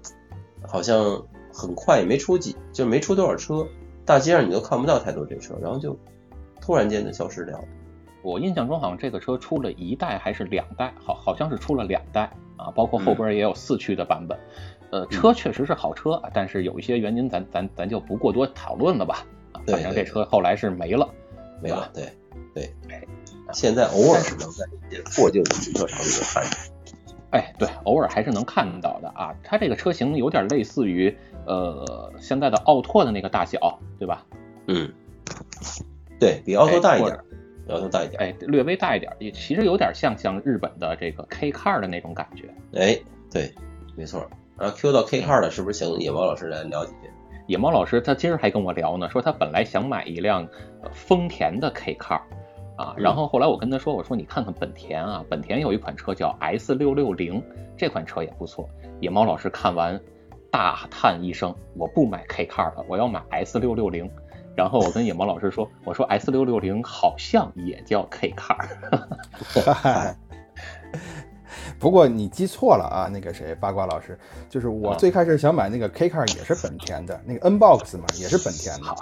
好像很快也没出几，就没出多少车，大街上你都看不到太多这车，然后就突然间就消失掉了。我印象中好像这个车出了一代还是两代，好好像是出了两代啊，包括后边也有四驱的版本。呃，车确实是好车，但是有一些原因，咱咱咱就不过多讨论了吧。反正这车后来是没了，没了。对对，哎，现在偶尔是能在一些破旧的停车场里面看见。哎，对，偶尔还是能看到的啊。它这个车型有点类似于呃现在的奥拓的那个大小，对吧？嗯，对比奥拓大一点，比奥拓大一点，哎，略微大一点，也其实有点像像日本的这个 K Car 的那种感觉。哎，对，没错。然后 Q 到 K Car 的，是不是请野猫老师来聊几句？野猫老师他今儿还跟我聊呢，说他本来想买一辆丰田的 K Car，啊，然后后来我跟他说，我说你看看本田啊，本田有一款车叫 S 六六零，这款车也不错。野猫老师看完大叹一声，我不买 K Car 了，我要买 S 六六零。然后我跟野猫老师说，我说 S 六六零好像也叫 K Car。不过你记错了啊，那个谁八卦老师，就是我最开始想买那个 K Car 也是本田的，那个 N Box 嘛也是本田的。好，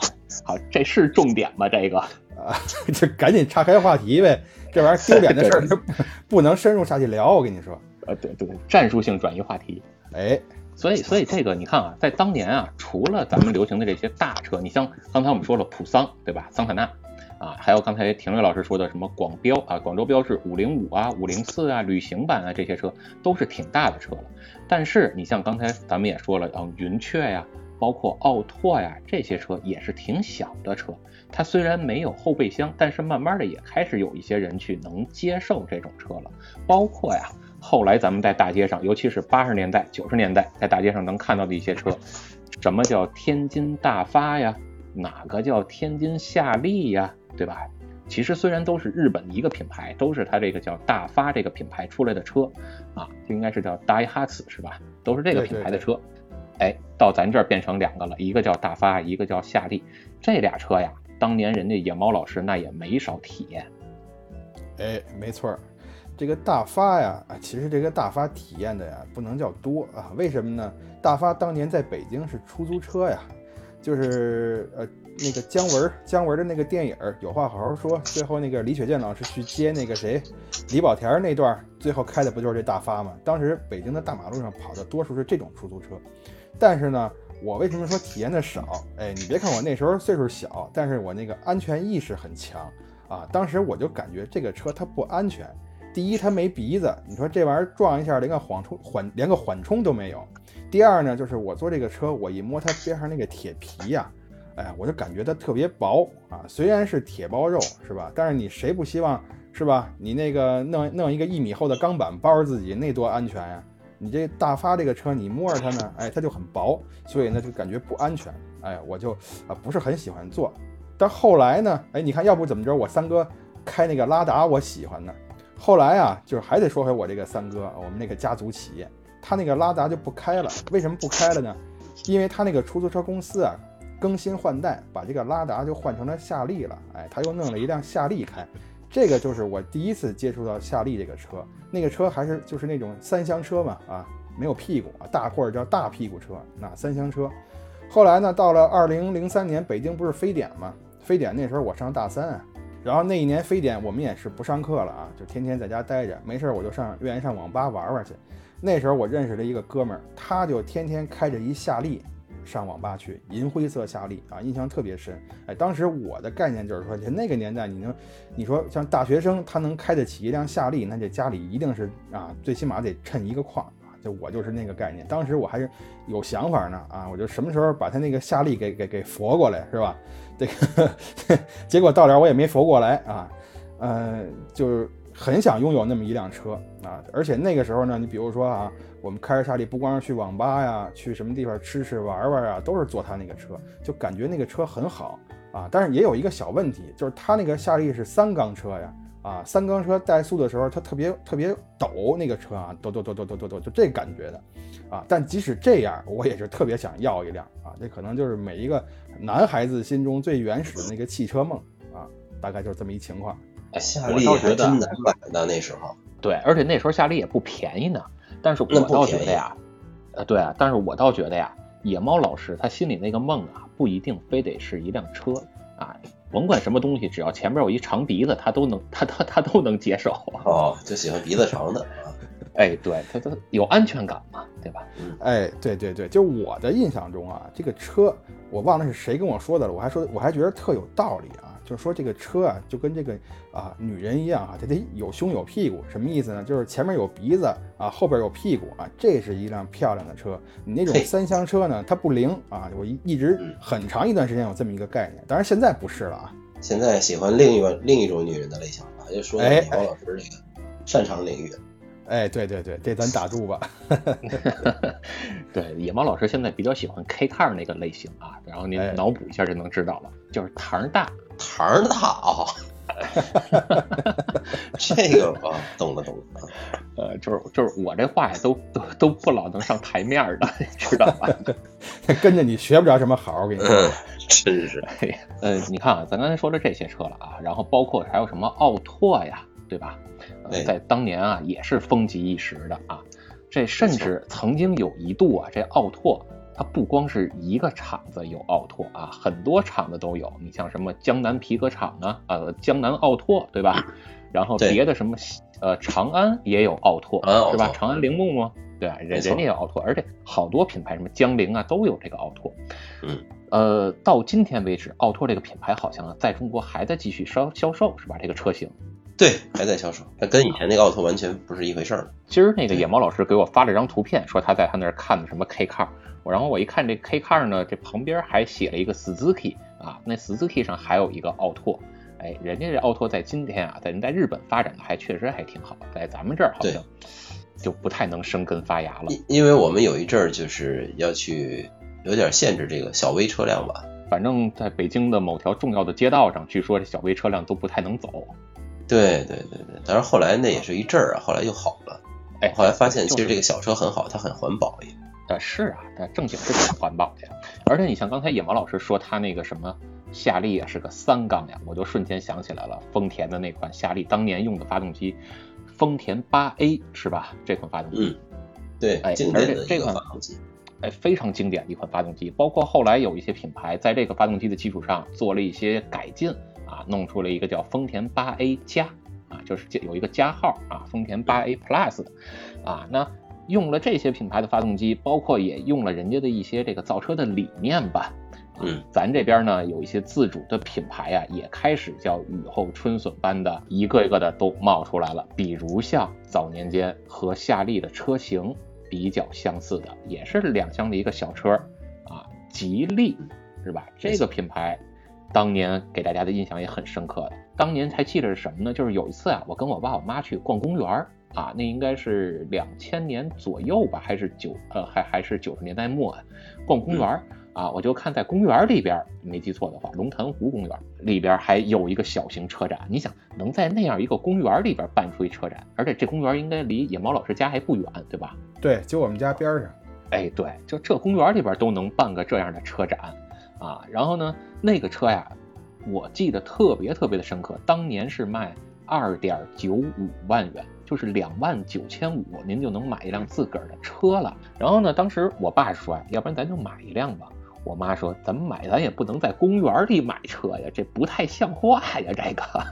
好，这是重点吗？这个啊，就赶紧岔开话题呗，这玩意儿丢脸的事儿 不能深入下去聊。我跟你说，呃，对对，战术性转移话题。哎，所以所以这个你看啊，在当年啊，除了咱们流行的这些大车，你像刚才我们说了普桑，对吧？桑塔纳。啊，还有刚才廷瑞老师说的什么广标啊，广州标致五零五啊、五零四啊、旅行版啊，这些车都是挺大的车了。但是你像刚才咱们也说了，啊，云雀呀，包括奥拓呀，这些车也是挺小的车。它虽然没有后备箱，但是慢慢的也开始有一些人去能接受这种车了。包括呀，后来咱们在大街上，尤其是八十年代、九十年代，在大街上能看到的一些车，什么叫天津大发呀？哪个叫天津夏利呀？对吧？其实虽然都是日本一个品牌，都是它这个叫大发这个品牌出来的车啊，就应该是叫大哈茨是吧？都是这个品牌的车。哎，到咱这儿变成两个了，一个叫大发，一个叫夏利。这俩车呀，当年人家野猫老师那也没少体验。哎，没错儿，这个大发呀，啊，其实这个大发体验的呀，不能叫多啊。为什么呢？大发当年在北京是出租车呀，就是呃。那个姜文，姜文的那个电影有话好好说。最后那个李雪健老师去接那个谁，李保田那段，最后开的不就是这大发吗？当时北京的大马路上跑的多数是这种出租车。但是呢，我为什么说体验的少？哎，你别看我那时候岁数小，但是我那个安全意识很强啊。当时我就感觉这个车它不安全。第一它没鼻子，你说这玩意儿撞一下连个缓冲缓连个缓冲都没有。第二呢，就是我坐这个车，我一摸它边上那个铁皮呀，哎，我就感觉它特别薄啊。虽然是铁包肉是吧？但是你谁不希望是吧？你那个弄弄一个一米厚的钢板包着自己，那多安全呀！你这大发这个车，你摸着它呢，哎，它就很薄，所以呢就感觉不安全。哎，我就啊不是很喜欢坐。但后来呢，哎，你看，要不怎么着，我三哥开那个拉达，我喜欢呢。后来啊，就是还得说回我这个三哥，我们那个家族企业，他那个拉达就不开了。为什么不开了呢？因为他那个出租车公司啊，更新换代，把这个拉达就换成了夏利了。哎，他又弄了一辆夏利开。这个就是我第一次接触到夏利这个车。那个车还是就是那种三厢车嘛，啊，没有屁股啊，大或者叫大屁股车，那三厢车。后来呢，到了二零零三年，北京不是非典嘛？非典那时候我上大三啊。然后那一年非典，我们也是不上课了啊，就天天在家待着，没事我就上愿意上网吧玩玩去。那时候我认识了一个哥们儿，他就天天开着一夏利上网吧去，银灰色夏利啊，印象特别深。哎，当时我的概念就是说，就那个年代，你能，你说像大学生他能开得起一辆夏利，那这家里一定是啊，最起码得趁一个矿啊。就我就是那个概念，当时我还是有想法呢啊，我就什么时候把他那个夏利给给给佛过来是吧？这个 结果到点我也没佛过来啊，呃，就是很想拥有那么一辆车啊，而且那个时候呢，你比如说啊，我们开着夏利，不光是去网吧呀，去什么地方吃吃玩玩啊，都是坐他那个车，就感觉那个车很好啊。但是也有一个小问题，就是他那个夏利是三缸车呀，啊，三缸车怠速的时候，它特别特别抖，那个车啊，抖抖抖抖抖抖抖，就这感觉的啊。但即使这样，我也是特别想要一辆啊，这可能就是每一个。男孩子心中最原始的那个汽车梦啊，大概就是这么一情况。夏利还真难买呢，那时候。对，而且那时候夏利也不便宜呢。但是我倒觉得呀，呃，对啊，但是我倒觉得呀，野猫老师他心里那个梦啊，不一定非得是一辆车啊，甭管什么东西，只要前面有一长鼻子，他都能，他他他都能接受。哦，就喜欢鼻子长的。哎，对，他他有安全感嘛，对吧？哎，对对对，就我的印象中啊，这个车。我忘了是谁跟我说的了，我还说我还觉得特有道理啊，就是说这个车啊，就跟这个啊女人一样啊，它得有胸有屁股，什么意思呢？就是前面有鼻子啊，后边有屁股啊，这是一辆漂亮的车。你那种三厢车呢，它不灵啊。我一一直很长一段时间有这么一个概念，当然现在不是了啊。现在喜欢另一个另一种女人的类型了，就说李黄老师这个擅长领域。哎，对对对，这咱打住吧。对，野猫老师现在比较喜欢 K car 那个类型啊，然后您脑补一下就能知道了，就是堂大，堂大啊。这个啊，懂了懂了。呃，就是就是我这话呀，都都都不老能上台面的，知道吧？跟着你学不着什么好，我跟你说，真是。呃，你看啊，咱刚才说了这些车了啊，然后包括还有什么奥拓呀，对吧？在当年啊，也是风靡一时的啊。这甚至曾经有一度啊，这奥拓它不光是一个厂子有奥拓啊，很多厂子都有。你像什么江南皮革厂啊，呃，江南奥拓，对吧？然后别的什么呃，长安也有奥拓，是吧？长安铃木吗？对啊？人人家有奥拓，而且好多品牌，什么江铃啊，都有这个奥拓。嗯，呃，到今天为止，奥拓这个品牌好像在中国还在继续销销售，是吧？这个车型。对，还在销售，那跟以前那个奥拓完全不是一回事儿。今儿那个野猫老师给我发了张图片，说他在他那儿看的什么 K car，我然后我一看这 K car 呢，这旁边还写了一个 Suzuki 啊，那 Suzuki 上还有一个奥拓，哎，人家这奥拓在今天啊，在人在日本发展的还确实还挺好，在咱们这儿好像就不太能生根发芽了。因因为我们有一阵儿就是要去有点限制这个小微车辆吧，反正在北京的某条重要的街道上，据说这小微车辆都不太能走。对对对对，但是后来那也是一阵儿啊，后来又好了。哎，后来发现其实这个小车很好，它很环保也。呃，是啊，它正经是挺环保的呀。而且你像刚才野毛老师说他那个什么夏利啊是个三缸呀，我就瞬间想起来了，丰田的那款夏利当年用的发动机，丰田八 A 是吧？这款发动机。嗯，对，哎，经典的这款发动机，哎，非常经典的一款发动机。包括后来有一些品牌在这个发动机的基础上做了一些改进。啊，弄出了一个叫丰田八 A 加，啊，就是有一个加号啊，丰田八 A Plus 的，啊，那用了这些品牌的发动机，包括也用了人家的一些这个造车的理念吧，嗯，咱这边呢有一些自主的品牌啊，也开始叫雨后春笋般的一个一个的都冒出来了。比如像早年间和夏利的车型比较相似的，也是两厢的一个小车啊，吉利是吧？这个品牌当年给大家的印象也很深刻的。当年还记得是什么呢？就是有一次啊，我跟我爸我妈去逛公园儿啊，那应该是两千年左右吧，还是九呃还还是九十年代末啊，逛公园儿。啊，我就看在公园里边，没记错的话，龙潭湖公园里边还有一个小型车展。你想，能在那样一个公园里边办出一车展，而且这公园应该离野猫老师家还不远，对吧？对，就我们家边上。哎，对，就这公园里边都能办个这样的车展啊。然后呢，那个车呀，我记得特别特别的深刻，当年是卖二点九五万元，就是两万九千五，您就能买一辆自个儿的车了。然后呢，当时我爸说，要不然咱就买一辆吧。我妈说：“咱们买，咱也不能在公园里买车呀，这不太像话呀，这个。”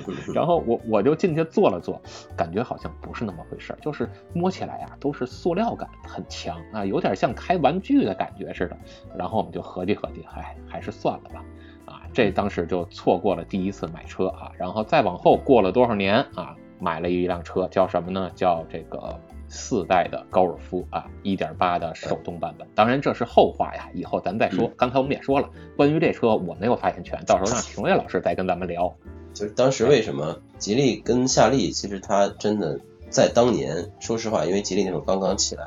然后我我就进去坐了坐，感觉好像不是那么回事，就是摸起来呀都是塑料感很强啊，有点像开玩具的感觉似的。然后我们就合计合计，哎，还是算了吧。啊，这当时就错过了第一次买车啊。然后再往后过了多少年啊，买了一辆车，叫什么呢？叫这个。四代的高尔夫啊，一点八的手动版本，当然这是后话呀，以后咱再说。刚才我们也说了，关于这车我没有发言权，到时候让评委老师再跟咱们聊。就是当时为什么吉利跟夏利，其实它真的在当年，说实话，因为吉利那种刚刚起来，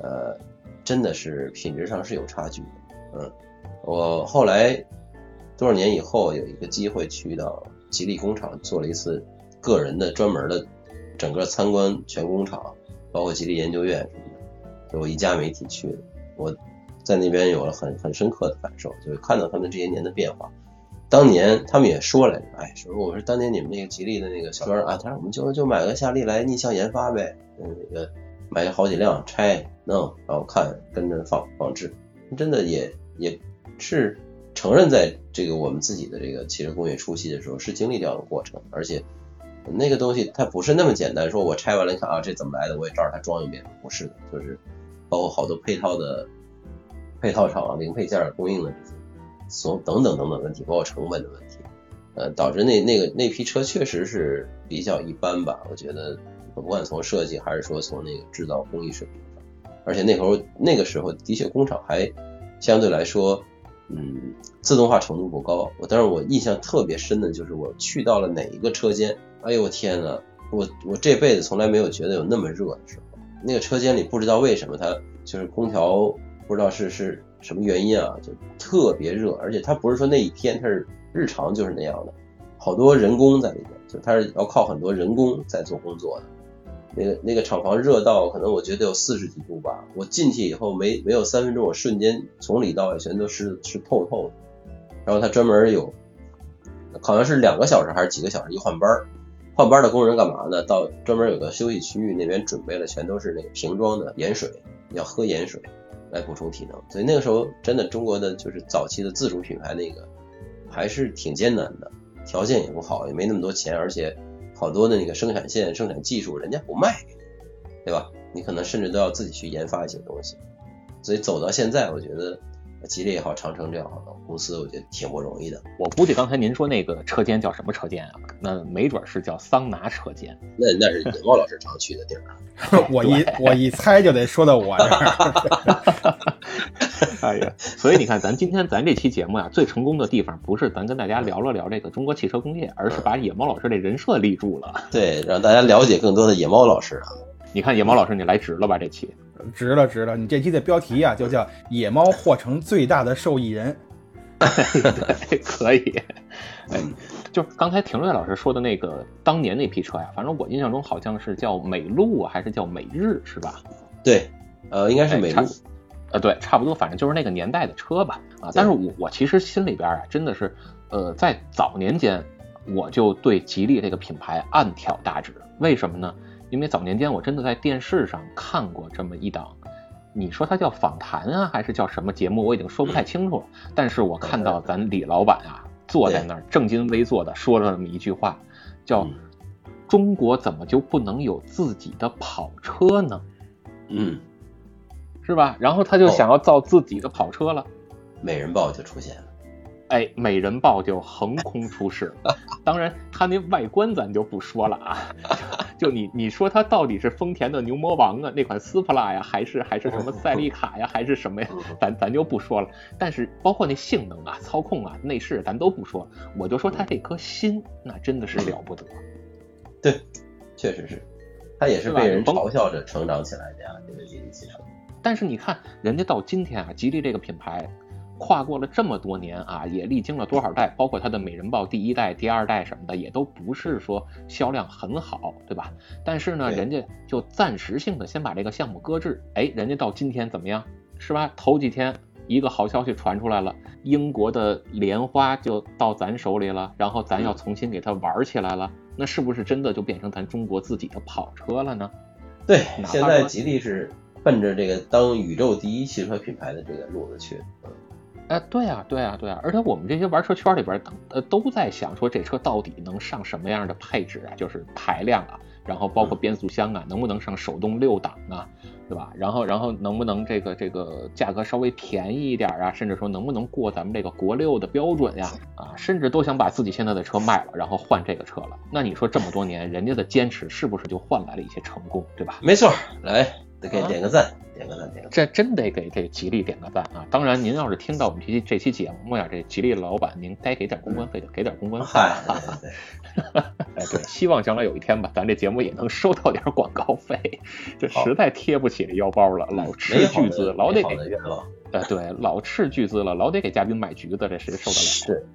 呃，真的是品质上是有差距的。嗯，我后来多少年以后有一个机会去到吉利工厂做了一次个人的专门的整个参观全工厂。包括吉利研究院什么的，就我一家媒体去的，我在那边有了很很深刻的感受，就是看到他们这些年的变化。当年他们也说来着，哎，说我说当年你们那个吉利的那个小庄啊，他说我们就就买个夏利来逆向研发呗，嗯，那个买好几辆拆弄，然后看跟着仿仿制，真的也也是承认在这个我们自己的这个汽车工业初期的时候是经历掉的过程，而且。那个东西它不是那么简单，说我拆完了，你看啊，这怎么来的？我也照着它装一遍，不是的，就是包括好多配套的配套厂零配件供应的这些，所等等等等问题，包括成本的问题，呃，导致那那个那批车确实是比较一般吧。我觉得不管从设计还是说从那个制造工艺水平上，而且那时候那个时候的确工厂还相对来说，嗯，自动化程度不高。我但是我印象特别深的就是我去到了哪一个车间。哎呦我天呐，我我这辈子从来没有觉得有那么热的时候。那个车间里不知道为什么它就是空调不知道是是什么原因啊，就特别热，而且它不是说那一天，它是日常就是那样的，好多人工在里面，就它是要靠很多人工在做工作的。那个那个厂房热到可能我觉得有四十几度吧，我进去以后没没有三分钟，我瞬间从里到外全都湿湿透透的。然后他专门有好像是两个小时还是几个小时一换班儿。换班的工人干嘛呢？到专门有个休息区域，那边准备了全都是那个瓶装的盐水，要喝盐水来补充体能。所以那个时候真的中国的就是早期的自主品牌，那个还是挺艰难的，条件也不好，也没那么多钱，而且好多的那个生产线、生产技术人家不卖给你，对吧？你可能甚至都要自己去研发一些东西。所以走到现在，我觉得。吉利也好，长城这样的公司，我觉得挺不容易的。我估计刚才您说那个车间叫什么车间啊？那没准是叫桑拿车间。那那是野猫老师常去的地儿。我一我一猜就得说到我这儿。哎呀，所以你看，咱今天咱这期节目呀，最成功的地方不是咱跟大家聊了聊这个中国汽车工业，而是把野猫老师这人设立住了。对，让大家了解更多的野猫老师啊。你看野猫老师，你来值了吧？这期。值了，值了！你这期的标题呀，就叫“野猫或成最大的受益人 ”。对，可以。哎，就刚才廷瑞老师说的那个当年那批车呀，反正我印象中好像是叫美路还是叫美日，是吧？对，呃，应该是美路。呃，对，差不多，反正就是那个年代的车吧。啊，但是我我其实心里边啊，真的是，呃，在早年间我就对吉利这个品牌暗挑大指。为什么呢？因为早年间我真的在电视上看过这么一档，你说它叫访谈啊，还是叫什么节目，我已经说不太清楚了。但是我看到咱李老板啊坐在那儿正襟危坐的说了这么一句话，叫“中国怎么就不能有自己的跑车呢？”嗯，是吧？然后他就想要造自己的跑车了。美人豹就出现了。哎，美人豹就横空出世。当然，它那外观咱就不说了啊。就你你说它到底是丰田的牛魔王啊，那款斯普拉呀，还是还是什么赛利卡呀，还是什么呀？咱咱就不说了。但是包括那性能啊、操控啊、内饰，咱都不说。我就说它这颗心，那真的是了不得。对，确实是。它也是被人嘲笑着成长起来的呀，这个吉利汽车。但是你看，人家到今天啊，吉利这个品牌。跨过了这么多年啊，也历经了多少代，包括它的美人豹第一代、第二代什么的，也都不是说销量很好，对吧？但是呢，人家就暂时性的先把这个项目搁置。哎，人家到今天怎么样，是吧？头几天一个好消息传出来了，英国的莲花就到咱手里了，然后咱要重新给它玩起来了，那是不是真的就变成咱中国自己的跑车了呢？对，现在吉利是奔着这个当宇宙第一汽车品牌的这个路子去。哎，对啊，对啊，对啊，而且我们这些玩车圈里边，呃，都在想说这车到底能上什么样的配置啊？就是排量啊，然后包括变速箱啊，能不能上手动六档啊，对吧？然后，然后能不能这个这个价格稍微便宜一点啊？甚至说能不能过咱们这个国六的标准呀？啊，甚至都想把自己现在的车卖了，然后换这个车了。那你说这么多年人家的坚持是不是就换来了一些成功，对吧？没错，来，得给点个赞。点个赞，点个赞这真得给这吉利点个赞啊！当然，您要是听到我们这期这期节目呀，这吉利老板您该给点公关费就给点公关费。哎，对，希望将来有一天吧，咱这节目也能收到点广告费，这实在贴不起这腰包了，老斥巨资，老得给。哎，对，老斥巨资了，老得给嘉宾买橘子，这谁受得了？是，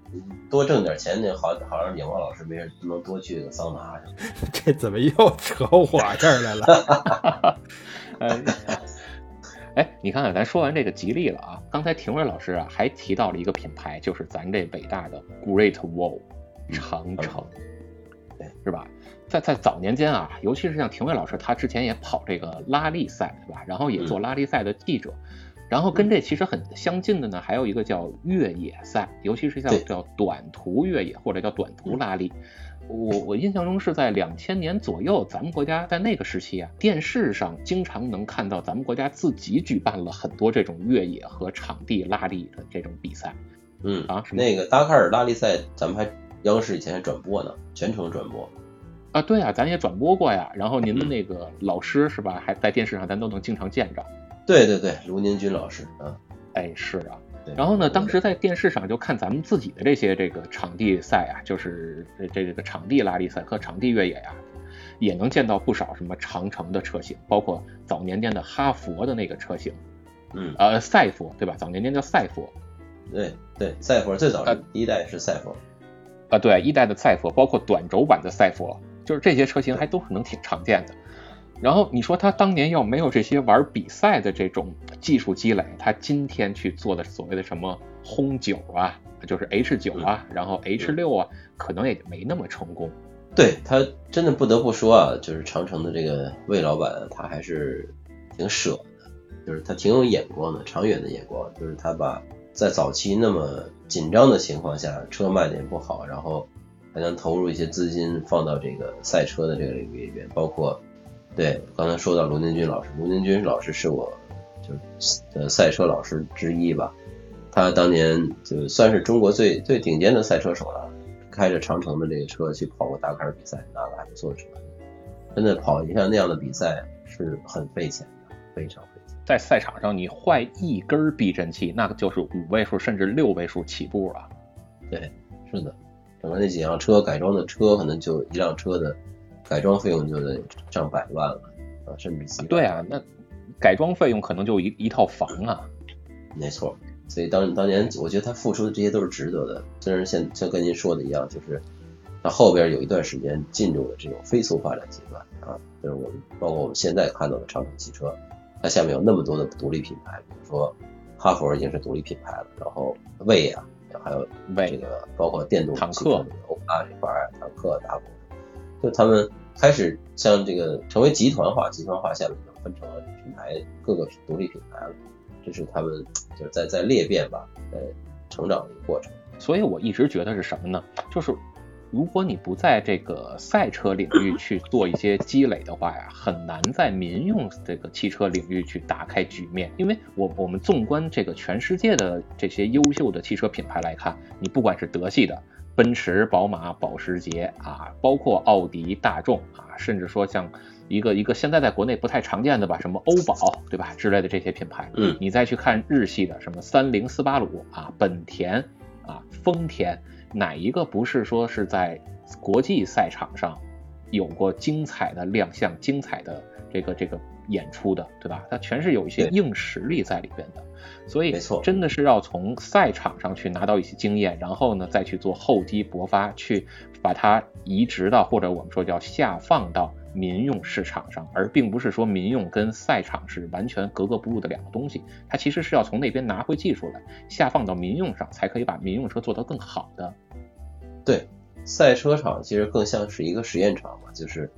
多挣点钱，那好好让野猫老师没事能多去个桑拿去。这怎么又扯我这儿来了？哎。哎，你看看，咱说完这个吉利了啊，刚才廷伟老师啊还提到了一个品牌，就是咱这北大的 Great Wall 长城，对，是吧？在在早年间啊，尤其是像廷伟老师，他之前也跑这个拉力赛，对吧？然后也做拉力赛的记者，然后跟这其实很相近的呢，还有一个叫越野赛，尤其是像叫短途越野或者叫短途拉力。我我印象中是在两千年左右，咱们国家在那个时期啊，电视上经常能看到咱们国家自己举办了很多这种越野和场地拉力的这种比赛。嗯啊，那个达喀尔拉力赛，咱们还央视以前还转播呢，全程转播。啊，对啊，咱也转播过呀。然后您的那个老师是吧，还在电视上咱都能经常见着。对对对，卢宁军老师啊。哎，是啊。然后呢，当时在电视上就看咱们自己的这些这个场地赛啊，就是这这个场地拉力赛和场地越野呀，也能见到不少什么长城的车型，包括早年间的哈佛的那个车型，嗯，呃，赛佛对吧？早年间叫赛佛，对对，赛佛最早第一代是赛佛，啊，对，一代的赛佛，包括短轴版的赛佛，就是这些车型还都是能挺常见的。然后你说他当年要没有这些玩比赛的这种技术积累，他今天去做的所谓的什么轰九啊，就是 H 九啊，然后 H 六啊，可能也没那么成功。对他真的不得不说啊，就是长城的这个魏老板，他还是挺舍的，就是他挺有眼光的，长远的眼光。就是他把在早期那么紧张的情况下，车卖的也不好，然后还能投入一些资金放到这个赛车的这个领域里边，包括。对，刚才说到罗宁军老师，罗宁军老师是我就是呃赛车老师之一吧。他当年就算是中国最最顶尖的赛车手了，开着长城的这个车去跑过达喀尔比赛，拿个还不错的成绩。真的跑一下那样的比赛是很费钱的，非常费钱。在赛场上，你坏一根避震器，那就是五位数甚至六位数起步啊。对，是的，整个那几辆车改装的车，可能就一辆车的。改装费用就得上百万了啊，甚至几对啊，那改装费用可能就一一套房啊。没错，所以当当年我觉得他付出的这些都是值得的。虽然像像跟您说的一样，就是他后边有一段时间进入了这种飞速发展阶段啊，就是我们包括我们现在看到的长城汽车，它下面有那么多的独立品牌，比如说哈佛已经是独立品牌了，然后魏啊，还有这个包括电动坦克欧拉这块坦克大部。就他们开始像这个成为集团化，集团化下面就分成了品牌各个独立品牌了，这是他们就是在在裂变吧，呃成长的一个过程。所以我一直觉得是什么呢？就是如果你不在这个赛车领域去做一些积累的话呀，很难在民用这个汽车领域去打开局面。因为我我们纵观这个全世界的这些优秀的汽车品牌来看，你不管是德系的奔驰、宝马、保时捷啊，包括奥迪、大众啊，甚至说像一个一个现在在国内不太常见的吧，什么欧宝对吧之类的这些品牌，嗯，你再去看日系的什么三菱、斯巴鲁啊，本田啊，丰田。哪一个不是说是在国际赛场上有过精彩的亮相、精彩的这个这个演出的，对吧？它全是有一些硬实力在里边的，所以没错，真的是要从赛场上去拿到一些经验，然后呢再去做厚积薄发，去把它移植到或者我们说叫下放到。民用市场上，而并不是说民用跟赛场是完全格格不入的两个东西，它其实是要从那边拿回技术来，下放到民用上，才可以把民用车做得更好的。对，赛车场其实更像是一个实验场嘛，就是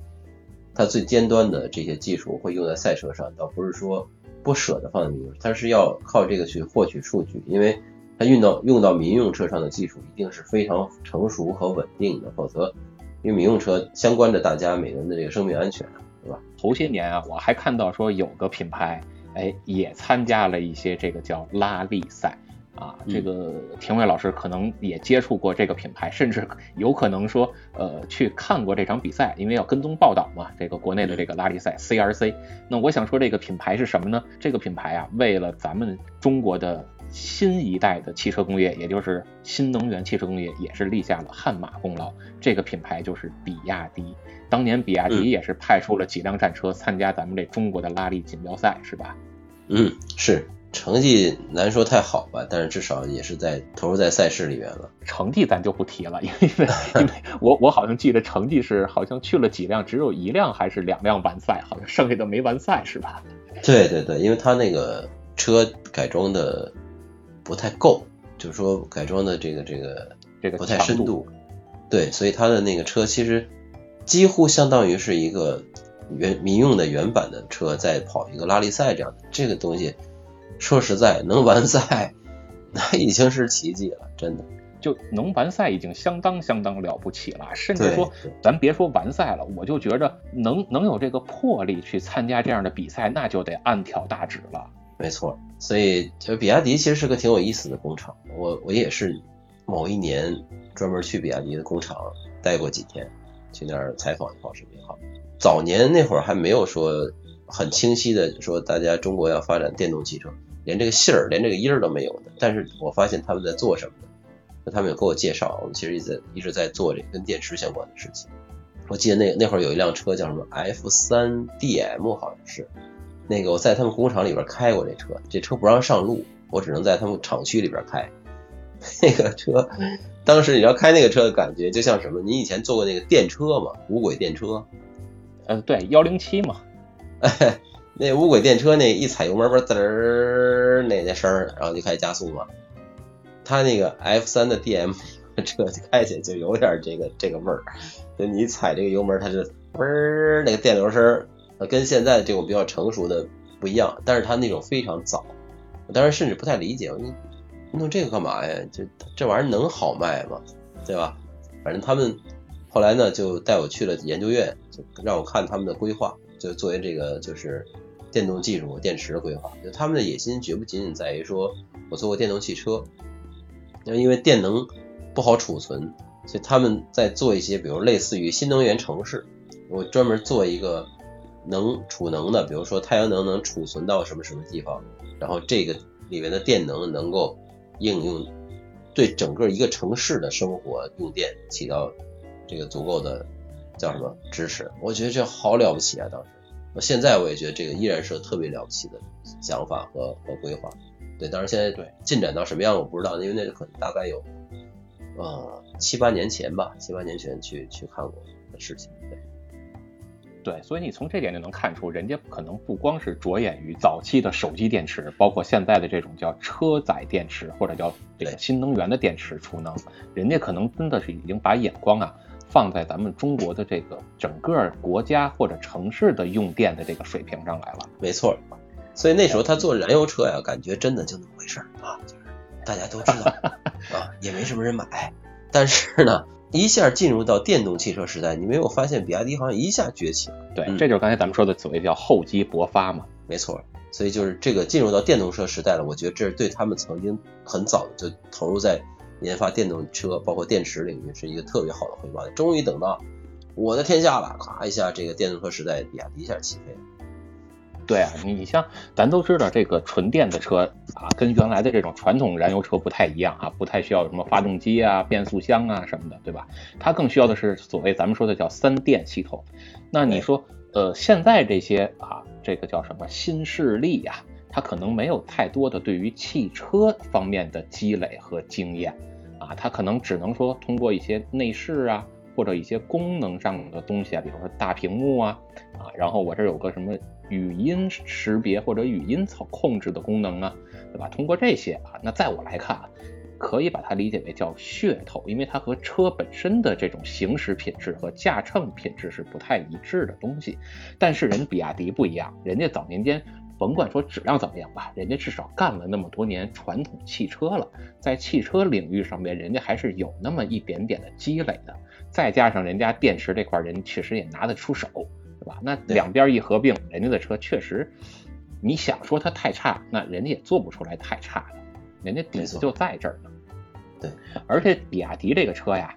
它最尖端的这些技术会用在赛车上，倒不是说不舍得放在民用，它是要靠这个去获取数据，因为它运到用到民用车上的技术一定是非常成熟和稳定的，否则。因为民用车相关的大家每个人的这个生命安全，对吧？头些年啊，我还看到说有个品牌，哎，也参加了一些这个叫拉力赛啊。这个廷伟老师可能也接触过这个品牌，甚至有可能说，呃，去看过这场比赛，因为要跟踪报道嘛。这个国内的这个拉力赛 CRC，那我想说这个品牌是什么呢？这个品牌啊，为了咱们中国的。新一代的汽车工业，也就是新能源汽车工业，也是立下了汗马功劳。这个品牌就是比亚迪。当年比亚迪也是派出了几辆战车参加咱们这中国的拉力锦标赛，是吧？嗯，是成绩难说太好吧，但是至少也是在投入在赛事里面了。成绩咱就不提了，因为因为 我我好像记得成绩是好像去了几辆，只有一辆还是两辆完赛，好像剩下的没完赛，是吧？对对对，因为他那个车改装的。不太够，就是说改装的这个这个这个不太深度，对，所以他的那个车其实几乎相当于是一个原民用的原版的车在跑一个拉力赛这样的，这个东西说实在能完赛，那已经是奇迹了，真的就能完赛已经相当相当了不起了，甚至说咱别说完赛了，我就觉着能能有这个魄力去参加这样的比赛，那就得暗挑大指了。没错，所以就比亚迪其实是个挺有意思的工厂。我我也是某一年专门去比亚迪的工厂待过几天，去那儿采访也好，什么也好。早年那会儿还没有说很清晰的说大家中国要发展电动汽车，连这个信儿连这个音儿都没有的。但是我发现他们在做什么呢？那他们有给我介绍，我们其实一直一直在做这跟电池相关的事情。我记得那那会儿有一辆车叫什么 F 三 DM，好像是。那个我在他们工厂里边开过这车，这车不让上路，我只能在他们厂区里边开。那个车，当时你要开那个车的感觉，就像什么？你以前坐过那个电车吗？无轨电车？嗯，对，幺零七嘛。哎，那无轨电车那一踩油门不是，滋儿那那声儿，然后就开始加速嘛。他那个 F 三的 DM 车开起来就有点这个这个味儿，就你踩这个油门，它是嘣儿那个电流声。呃，跟现在这种比较成熟的不一样，但是它那种非常早，我当时甚至不太理解，你弄这个干嘛呀？就这玩意儿能好卖吗？对吧？反正他们后来呢，就带我去了研究院，就让我看他们的规划，就作为这个就是电动技术和、电池的规划。就他们的野心绝不仅仅在于说我做过电动汽车，因为电能不好储存，所以他们在做一些，比如类似于新能源城市，我专门做一个。能储能的，比如说太阳能能储存到什么什么地方，然后这个里面的电能能够应用，对整个一个城市的生活用电起到这个足够的叫什么支持？我觉得这好了不起啊！当时，现在我也觉得这个依然是特别了不起的想法和和规划。对，当然现在对进展到什么样我不知道，因为那可能大概有呃七八年前吧，七八年前去去看过的事情。对。对，所以你从这点就能看出，人家可能不光是着眼于早期的手机电池，包括现在的这种叫车载电池或者叫这个新能源的电池储能，人家可能真的是已经把眼光啊放在咱们中国的这个整个国家或者城市的用电的这个水平上来了。没错，所以那时候他做燃油车呀，感觉真的就那么回事儿啊，就是大家都知道 啊，也没什么人买，但是呢，一下进入到电动汽车时代，你没有发现比亚迪好像一下崛起了？对，嗯这就是刚才咱们说的所谓叫厚积薄发嘛。没错，所以就是这个进入到电动车时代了，我觉得这是对他们曾经很早就投入在研发电动车，包括电池领域是一个特别好的回报。终于等到我的天下了，咔一下，这个电动车时代，比亚迪一下起飞了。对啊，你你像咱都知道，这个纯电的车啊，跟原来的这种传统燃油车不太一样啊，不太需要什么发动机啊、变速箱啊什么的，对吧？它更需要的是所谓咱们说的叫三电系统。那你说，呃，现在这些啊，这个叫什么新势力呀、它可能没有太多的对于汽车方面的积累和经验啊，它可能只能说通过一些内饰啊，或者一些功能上的东西啊，比如说大屏幕啊，啊，然后我这有个什么语音识别或者语音操控制的功能啊，对吧？通过这些啊，那在我来看啊，可以把它理解为叫噱头，因为它和车本身的这种行驶品质和驾乘品质是不太一致的东西。但是人比亚迪不一样，人家早年间甭管说质量怎么样吧，人家至少干了那么多年传统汽车了，在汽车领域上面，人家还是有那么一点点的积累的。再加上人家电池这块，人确实也拿得出手，对吧？那两边一合并，人家的车确实，你想说它太差，那人家也做不出来太差的，人家底子就在这儿呢。对，而且比亚迪这个车呀，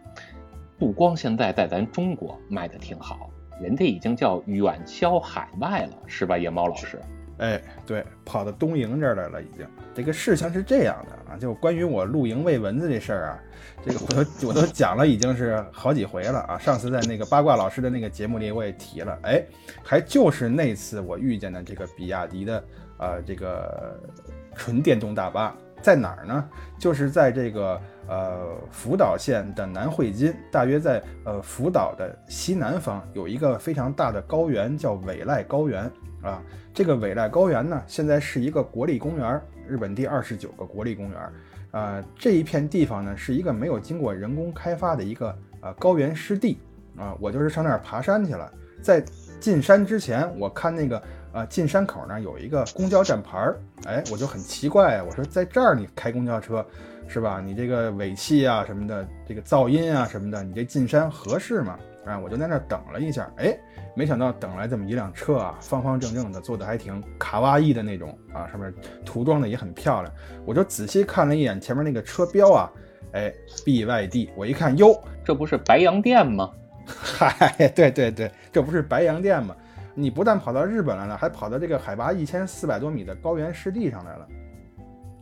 不光现在在咱中国卖的挺好，人家已经叫远销海外了，是吧，野猫老师？哎，对，跑到东营这儿来了，已经。这个事情是这样的啊，就关于我露营喂蚊子这事儿啊，这个我都我都讲了，已经是好几回了啊。上次在那个八卦老师的那个节目里我也提了，哎，还就是那次我遇见的这个比亚迪的呃这个纯电动大巴，在哪儿呢？就是在这个呃福岛县的南汇金，大约在呃福岛的西南方有一个非常大的高原，叫尾濑高原啊。这个尾濑高原呢，现在是一个国立公园，日本第二十九个国立公园。啊，这一片地方呢，是一个没有经过人工开发的一个呃高原湿地啊。我就是上那儿爬山去了，在进山之前，我看那个呃进山口那儿有一个公交站牌儿，哎，我就很奇怪啊，我说在这儿你开公交车是吧？你这个尾气啊什么的，这个噪音啊什么的，你这进山合适吗？啊，我就在那儿等了一下，哎，没想到等来这么一辆车啊，方方正正的，做的还挺卡哇伊的那种啊，上面涂装的也很漂亮。我就仔细看了一眼前面那个车标啊，哎，BYD，我一看，哟，这不是白洋淀吗？嗨，对对对，这不是白洋淀吗？你不但跑到日本来了，还跑到这个海拔一千四百多米的高原湿地上来了。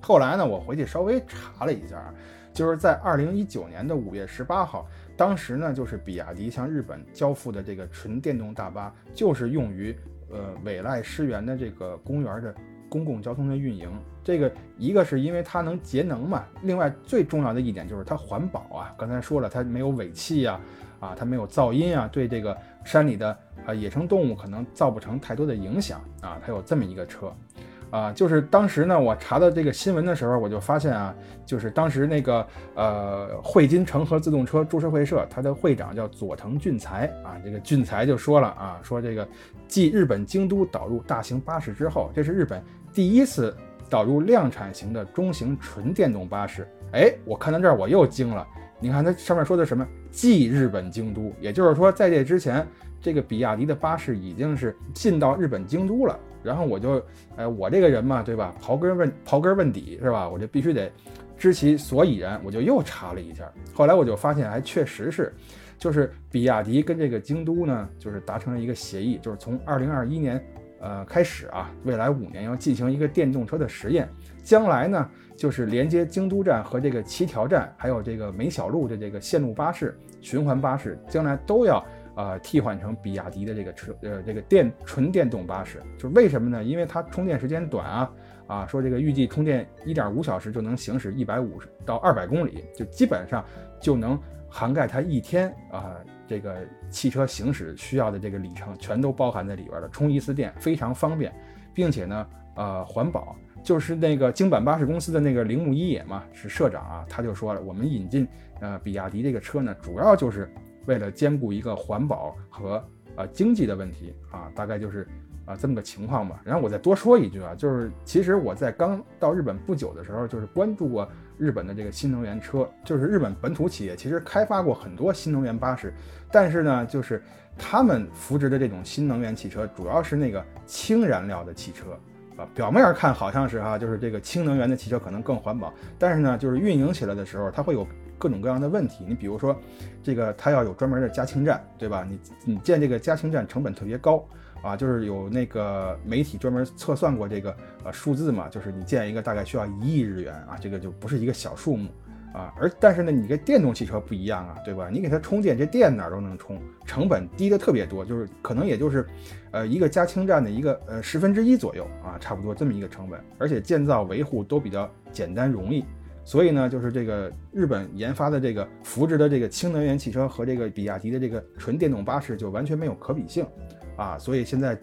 后来呢，我回去稍微查了一下啊，就是在二零一九年的五月十八号，当时呢，就是比亚迪向日本交付的这个纯电动大巴，就是用于呃尾濑湿原的这个公园的公共交通的运营。这个一个是因为它能节能嘛，另外最重要的一点就是它环保啊。刚才说了，它没有尾气呀、啊，它没有噪音啊，对这个山里的啊野生动物可能造不成太多的影响啊。它有这么一个车，啊，就是当时呢，我查到这个新闻的时候，我就发现啊，就是当时那个呃汇金成和自动车株式会社，它的会长叫佐藤俊才啊，这个俊才就说了啊，说这个继日本京都导入大型巴士之后，这是日本第一次导入量产型的中型纯电动巴士。哎，我看到这儿我又惊了，你看它上面说的什么？继日本京都，也就是说在这之前，这个比亚迪的巴士已经是进到日本京都了。然后我就，哎，我这个人嘛，对吧？刨根问刨根问底是吧？我就必须得知其所以然，我就又查了一下。后来我就发现，还确实是，就是比亚迪跟这个京都呢，就是达成了一个协议，就是从二零二一年呃开始啊，未来五年要进行一个电动车的实验。将来呢，就是连接京都站和这个七条站，还有这个梅小路的这个线路巴士、循环巴士，将来都要。呃，替换成比亚迪的这个车，呃，这个电纯电动巴士，就是为什么呢？因为它充电时间短啊，啊，说这个预计充电一点五小时就能行驶一百五十到二百公里，就基本上就能涵盖它一天啊，这个汽车行驶需要的这个里程全都包含在里边了。充一次电非常方便，并且呢，呃，环保。就是那个京阪巴士公司的那个铃木一野嘛，是社长啊，他就说了，我们引进呃比亚迪这个车呢，主要就是。为了兼顾一个环保和呃经济的问题啊，大概就是啊这么个情况吧。然后我再多说一句啊，就是其实我在刚到日本不久的时候，就是关注过日本的这个新能源车，就是日本本土企业其实开发过很多新能源巴士，但是呢，就是他们扶植的这种新能源汽车主要是那个氢燃料的汽车啊，表面看好像是哈，就是这个氢能源的汽车可能更环保，但是呢，就是运营起来的时候，它会有各种各样的问题。你比如说，这个它要有专门的加氢站，对吧？你你建这个加氢站成本特别高。啊，就是有那个媒体专门测算过这个呃数字嘛，就是你建一个大概需要一亿日元啊，这个就不是一个小数目啊。而但是呢，你跟电动汽车不一样啊，对吧？你给它充电，这电哪儿都能充，成本低的特别多，就是可能也就是呃一个加氢站的一个呃十分之一左右啊，差不多这么一个成本，而且建造维护都比较简单容易。所以呢，就是这个日本研发的这个扶植的这个氢能源汽车和这个比亚迪的这个纯电动巴士就完全没有可比性。啊，所以现在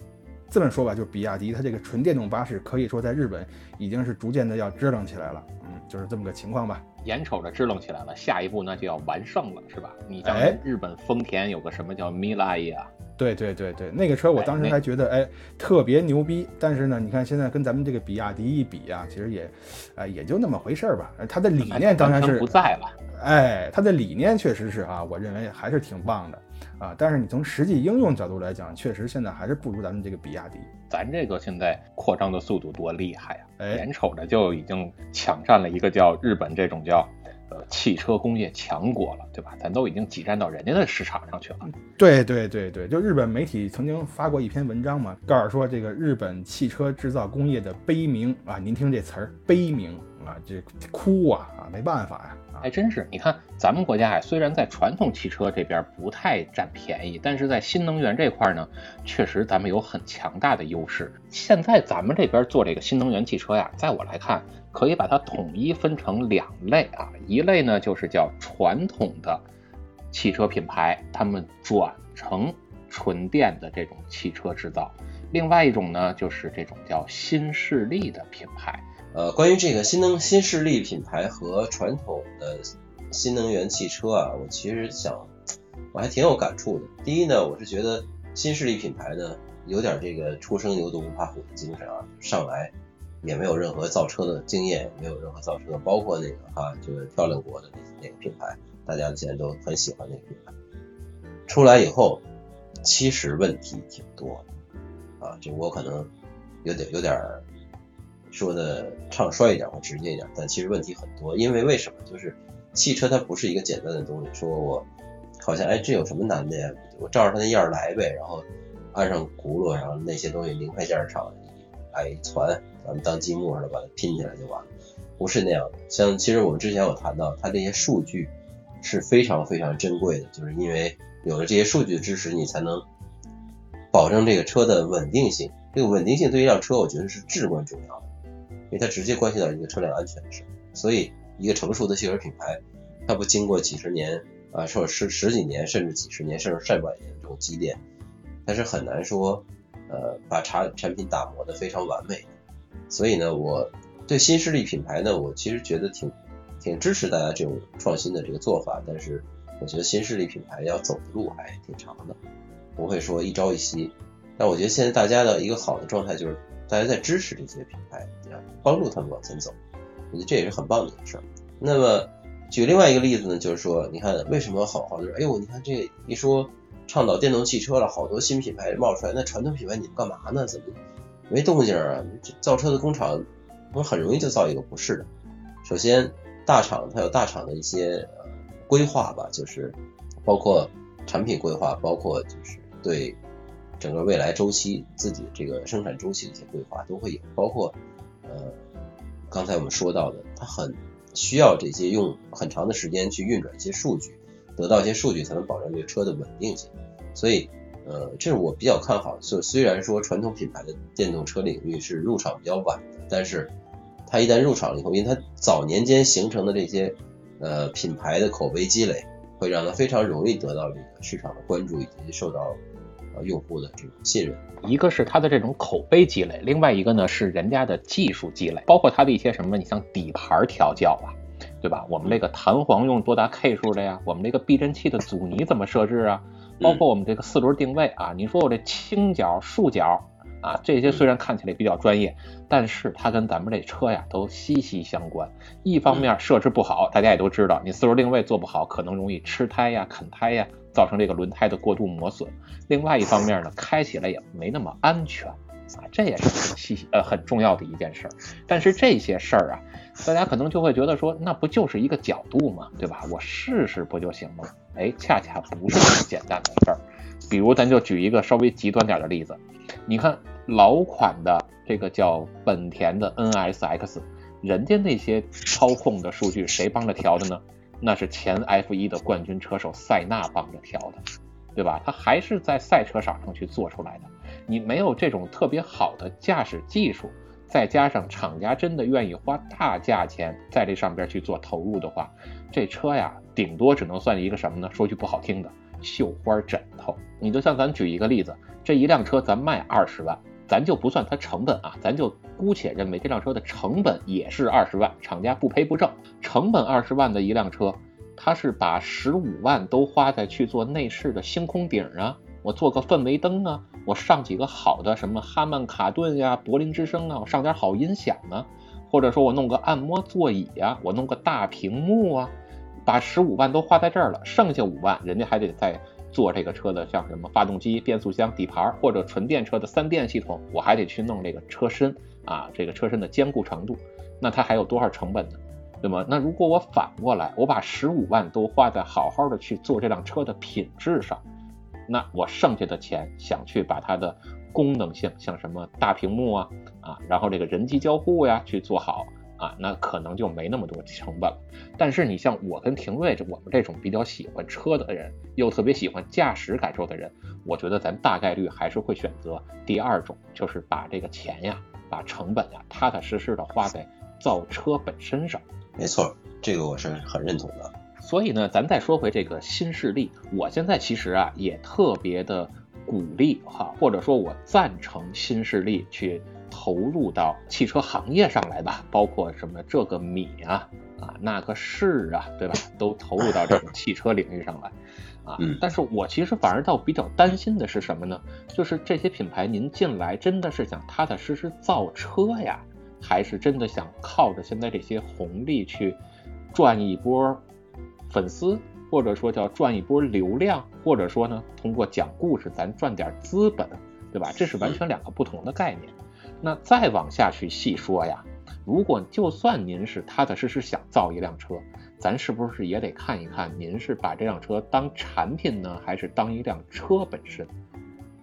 这么说吧，就是比亚迪它这个纯电动巴士，可以说在日本已经是逐渐的要支棱起来了。嗯，就是这么个情况吧。眼瞅着支棱起来了，下一步那就要完胜了，是吧？你像日本丰田有个什么叫 Mirai 啊？对对对对，那个车我当时还觉得哎特别牛逼，但是呢，你看现在跟咱们这个比亚迪一比啊，其实也，哎也就那么回事儿吧。它的理念当然是不在了。哎，它的理念确实是啊，我认为还是挺棒的。啊，但是你从实际应用角度来讲，确实现在还是不如咱们这个比亚迪。咱这个现在扩张的速度多厉害呀！眼瞅着就已经抢占了一个叫日本这种叫呃汽车工业强国了，对吧？咱都已经挤占到人家的市场上去了。对对对对，就日本媒体曾经发过一篇文章嘛，告诉说这个日本汽车制造工业的悲鸣啊，您听这词儿悲鸣啊，这哭啊啊，没办法呀。还真是，你看咱们国家呀，虽然在传统汽车这边不太占便宜，但是在新能源这块呢，确实咱们有很强大的优势。现在咱们这边做这个新能源汽车呀，在我来看，可以把它统一分成两类啊，一类呢就是叫传统的汽车品牌，他们转成纯电的这种汽车制造；另外一种呢，就是这种叫新势力的品牌。呃，关于这个新能新势力品牌和传统的新能源汽车啊，我其实想，我还挺有感触的。第一呢，我是觉得新势力品牌呢，有点这个初生牛犊不怕虎的精神啊，上来也没有任何造车的经验，没有任何造车，包括那个哈，就是漂亮国的那那个品牌，大家现在都很喜欢那个品牌，出来以后，其实问题挺多的啊，这我可能有点有点。说的畅率一点或直接一点，但其实问题很多。因为为什么？就是汽车它不是一个简单的东西。说我好像哎，这有什么难的呀？我照着它那样来呗，然后安上轱辘，然后那些东西零配件厂哎攒，咱们当积木似的把它拼起来就完了。不是那样的。像其实我们之前有谈到，它这些数据是非常非常珍贵的，就是因为有了这些数据的支持，你才能保证这个车的稳定性。这个稳定性对于一辆车，我觉得是至关重要的。因为它直接关系到一个车辆安全的事，所以一个成熟的汽车品牌，它不经过几十年啊，或者十十几年，甚至几十年，甚至上百年这种积淀，它是很难说呃把产产品打磨的非常完美。所以呢，我对新势力品牌呢，我其实觉得挺挺支持大家这种创新的这个做法，但是我觉得新势力品牌要走的路还挺长的，不会说一朝一夕。但我觉得现在大家的一个好的状态就是。大家在支持这些品牌，帮助他们往前走，我觉得这也是很棒的一个事儿。那么举另外一个例子呢，就是说，你看为什么好好多人，哎呦，你看这一说倡导电动汽车了，好多新品牌冒出来，那传统品牌你们干嘛呢？怎么没动静啊？造车的工厂不是很容易就造一个？不是的，首先大厂它有大厂的一些规划吧，就是包括产品规划，包括就是对。整个未来周期自己这个生产周期的一些规划都会有，包括呃刚才我们说到的，它很需要这些用很长的时间去运转一些数据，得到一些数据才能保证这个车的稳定性。所以呃这是我比较看好。就虽然说传统品牌的电动车领域是入场比较晚的，但是它一旦入场了以后，因为它早年间形成的这些呃品牌的口碑积累，会让它非常容易得到这个市场的关注以及受到。用户的这种信任，一个是它的这种口碑积累，另外一个呢是人家的技术积累，包括它的一些什么，你像底盘调教啊，对吧？我们这个弹簧用多大 K 数的呀？我们这个避震器的阻尼怎么设置啊？包括我们这个四轮定位啊，你说我这倾角、竖角啊，这些虽然看起来比较专业，但是它跟咱们这车呀都息息相关。一方面设置不好，大家也都知道，你四轮定位做不好，可能容易吃胎呀、啃胎呀，造成这个轮胎的过度磨损。另外一方面呢，开起来也没那么安全啊，这也是很细呃很重要的一件事儿。但是这些事儿啊，大家可能就会觉得说，那不就是一个角度嘛，对吧？我试试不就行了？哎，恰恰不是这么简单的事儿。比如，咱就举一个稍微极端点的例子，你看老款的这个叫本田的 NSX，人家那些操控的数据谁帮着调的呢？那是前 F1 的冠军车手塞纳帮着调的，对吧？他还是在赛车场上去做出来的。你没有这种特别好的驾驶技术，再加上厂家真的愿意花大价钱在这上边去做投入的话，这车呀，顶多只能算一个什么呢？说句不好听的。绣花枕头，你就像咱举一个例子，这一辆车咱卖二十万，咱就不算它成本啊，咱就姑且认为这辆车的成本也是二十万，厂家不赔不挣。成本二十万的一辆车，它是把十五万都花在去做内饰的星空顶啊，我做个氛围灯啊，我上几个好的什么哈曼卡顿呀、柏林之声啊，我上点好音响啊，或者说我弄个按摩座椅呀，我弄个大屏幕啊。把十五万都花在这儿了，剩下五万人家还得再做这个车的，像什么发动机、变速箱、底盘或者纯电车的三电系统，我还得去弄这个车身啊，这个车身的坚固程度，那它还有多少成本呢？对吗？那如果我反过来，我把十五万都花在好好的去做这辆车的品质上，那我剩下的钱想去把它的功能性，像什么大屏幕啊啊，然后这个人机交互呀去做好。啊，那可能就没那么多成本了。但是你像我跟廷瑞这我们这种比较喜欢车的人，又特别喜欢驾驶感受的人，我觉得咱大概率还是会选择第二种，就是把这个钱呀，把成本呀，踏踏实实的花在造车本身上。没错，这个我是很认同的。所以呢，咱再说回这个新势力，我现在其实啊也特别的鼓励哈，或者说我赞成新势力去。投入到汽车行业上来吧，包括什么这个米啊啊那个是啊，对吧？都投入到这种汽车领域上来啊。但是我其实反而倒比较担心的是什么呢？就是这些品牌您进来真的是想踏踏实实造车呀，还是真的想靠着现在这些红利去赚一波粉丝，或者说叫赚一波流量，或者说呢通过讲故事咱赚点资本，对吧？这是完全两个不同的概念。那再往下去细说呀，如果就算您是踏踏实实想造一辆车，咱是不是也得看一看您是把这辆车当产品呢，还是当一辆车本身，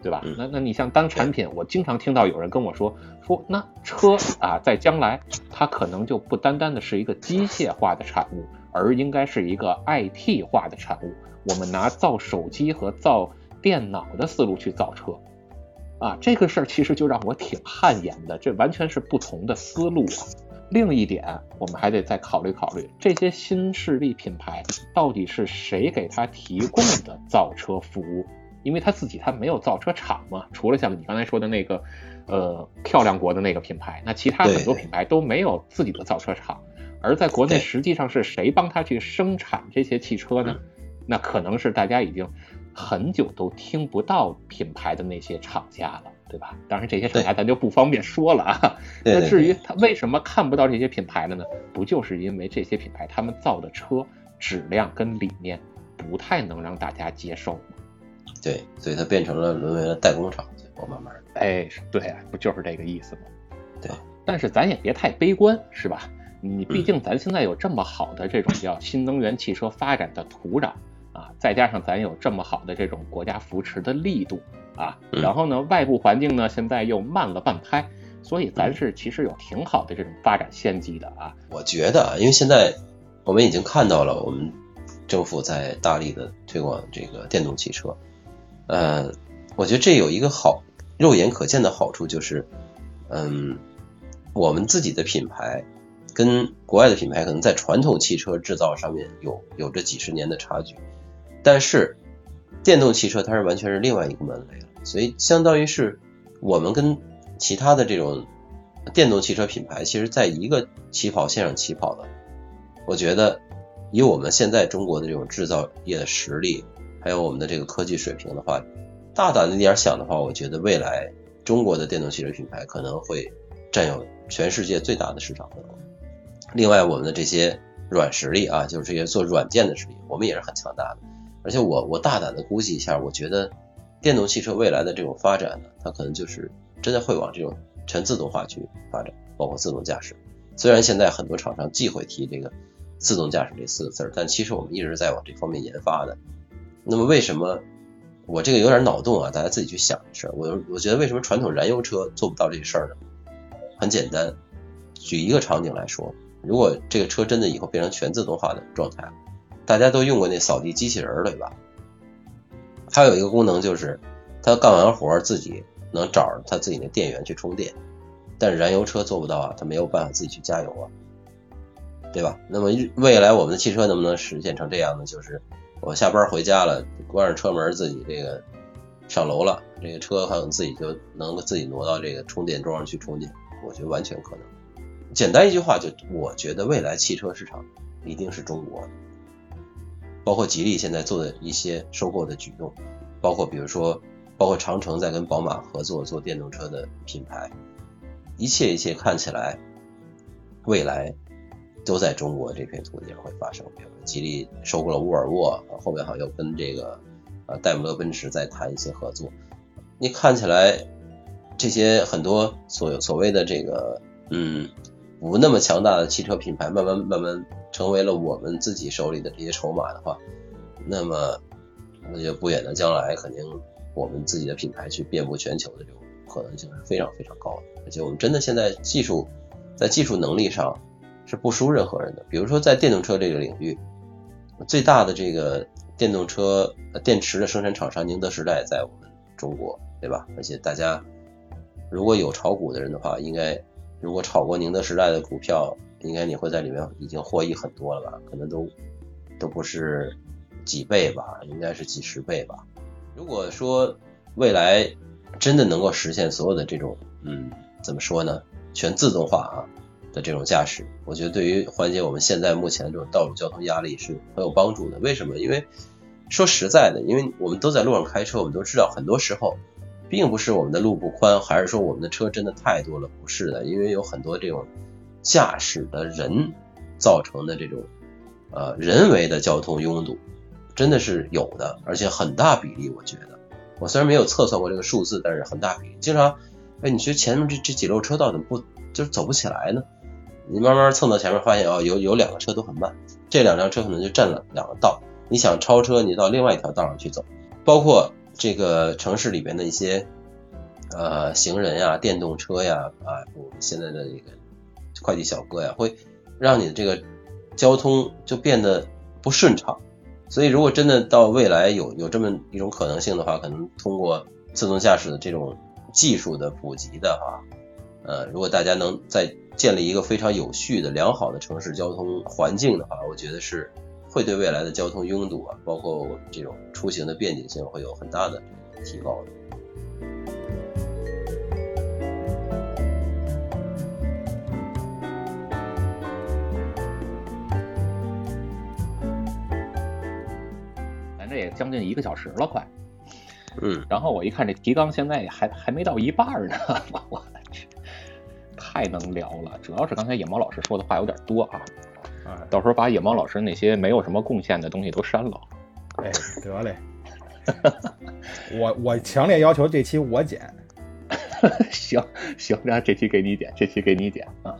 对吧？那那你像当产品，我经常听到有人跟我说说，那车啊，在将来它可能就不单单的是一个机械化的产物，而应该是一个 IT 化的产物。我们拿造手机和造电脑的思路去造车。啊，这个事儿其实就让我挺汗颜的，这完全是不同的思路啊。另一点，我们还得再考虑考虑，这些新势力品牌到底是谁给他提供的造车服务？因为他自己他没有造车厂嘛，除了像你刚才说的那个，呃，漂亮国的那个品牌，那其他很多品牌都没有自己的造车厂。而在国内，实际上是谁帮他去生产这些汽车呢？那可能是大家已经。很久都听不到品牌的那些厂家了，对吧？当然这些厂家咱就不方便说了啊。那至于他为什么看不到这些品牌了呢？不就是因为这些品牌他们造的车质量跟理念不太能让大家接受吗？对，所以它变成了沦为了代工厂，我慢慢的。哎，对，不就是这个意思吗？对。但是咱也别太悲观，是吧？你毕竟咱现在有这么好的这种叫新能源汽车发展的土壤。啊，再加上咱有这么好的这种国家扶持的力度啊，然后呢，外部环境呢现在又慢了半拍，所以咱是其实有挺好的这种发展先机的啊。我觉得啊，因为现在我们已经看到了，我们政府在大力的推广这个电动汽车，呃，我觉得这有一个好肉眼可见的好处就是，嗯，我们自己的品牌跟国外的品牌可能在传统汽车制造上面有有着几十年的差距。但是，电动汽车它是完全是另外一个门类了，所以相当于是我们跟其他的这种电动汽车品牌，其实在一个起跑线上起跑的。我觉得，以我们现在中国的这种制造业的实力，还有我们的这个科技水平的话，大胆的点想的话，我觉得未来中国的电动汽车品牌可能会占有全世界最大的市场份额。另外，我们的这些软实力啊，就是这些做软件的实力，我们也是很强大的。而且我我大胆的估计一下，我觉得电动汽车未来的这种发展呢，它可能就是真的会往这种全自动化去发展，包括自动驾驶。虽然现在很多厂商忌讳提这个自动驾驶这四个字儿，但其实我们一直在往这方面研发的。那么为什么我这个有点脑洞啊？大家自己去想一事儿。我我觉得为什么传统燃油车做不到这事儿呢？很简单，举一个场景来说，如果这个车真的以后变成全自动化的状态。大家都用过那扫地机器人，对吧？它有一个功能就是，它干完活自己能找着它自己那电源去充电，但是燃油车做不到啊，它没有办法自己去加油啊，对吧？那么未来我们的汽车能不能实现成这样呢？就是我下班回家了，关上车门，自己这个上楼了，这个车可能自己就能自己挪到这个充电桩上去充电，我觉得完全可能。简单一句话就，我觉得未来汽车市场一定是中国的。包括吉利现在做的一些收购的举动，包括比如说，包括长城在跟宝马合作做电动车的品牌，一切一切看起来，未来都在中国这片土地上会发生。比如吉利收购了沃尔沃，后面好像又跟这个呃戴姆勒奔驰在谈一些合作。你看起来这些很多所所谓的这个嗯不那么强大的汽车品牌，慢慢慢慢。成为了我们自己手里的这些筹码的话，那么我觉得不远的将来，肯定我们自己的品牌去遍布全球的这种可能性是非常非常高的。而且我们真的现在技术在技术能力上是不输任何人的。比如说在电动车这个领域，最大的这个电动车电池的生产厂商宁德时代在我们中国，对吧？而且大家如果有炒股的人的话，应该如果炒过宁德时代的股票。应该你会在里面已经获益很多了吧？可能都都不是几倍吧，应该是几十倍吧。如果说未来真的能够实现所有的这种，嗯，怎么说呢？全自动化啊的这种驾驶，我觉得对于缓解我们现在目前这种道路交通压力是很有帮助的。为什么？因为说实在的，因为我们都在路上开车，我们都知道，很多时候并不是我们的路不宽，还是说我们的车真的太多了，不是的，因为有很多这种。驾驶的人造成的这种呃人为的交通拥堵，真的是有的，而且很大比例。我觉得，我虽然没有测算过这个数字，但是很大比例。经常，哎，你觉得前面这这几路车道怎么不就是走不起来呢？你慢慢蹭到前面，发现哦，有有两个车都很慢，这两辆车可能就占了两个道。你想超车，你到另外一条道上去走。包括这个城市里边的一些呃行人呀、电动车呀啊，我们现在的这个。快递小哥呀，会让你的这个交通就变得不顺畅。所以，如果真的到未来有有这么一种可能性的话，可能通过自动驾驶的这种技术的普及的话，呃，如果大家能在建立一个非常有序的良好的城市交通环境的话，我觉得是会对未来的交通拥堵啊，包括我们这种出行的便捷性会有很大的提高的。这也将近一个小时了，快。嗯，然后我一看这提纲，现在还还没到一半呢，我去，太能聊了。主要是刚才野猫老师说的话有点多啊，啊，到时候把野猫老师那些没有什么贡献的东西都删了。哎，得嘞，我我强烈要求这期我剪。行 行，那这期给你剪，这期给你剪啊。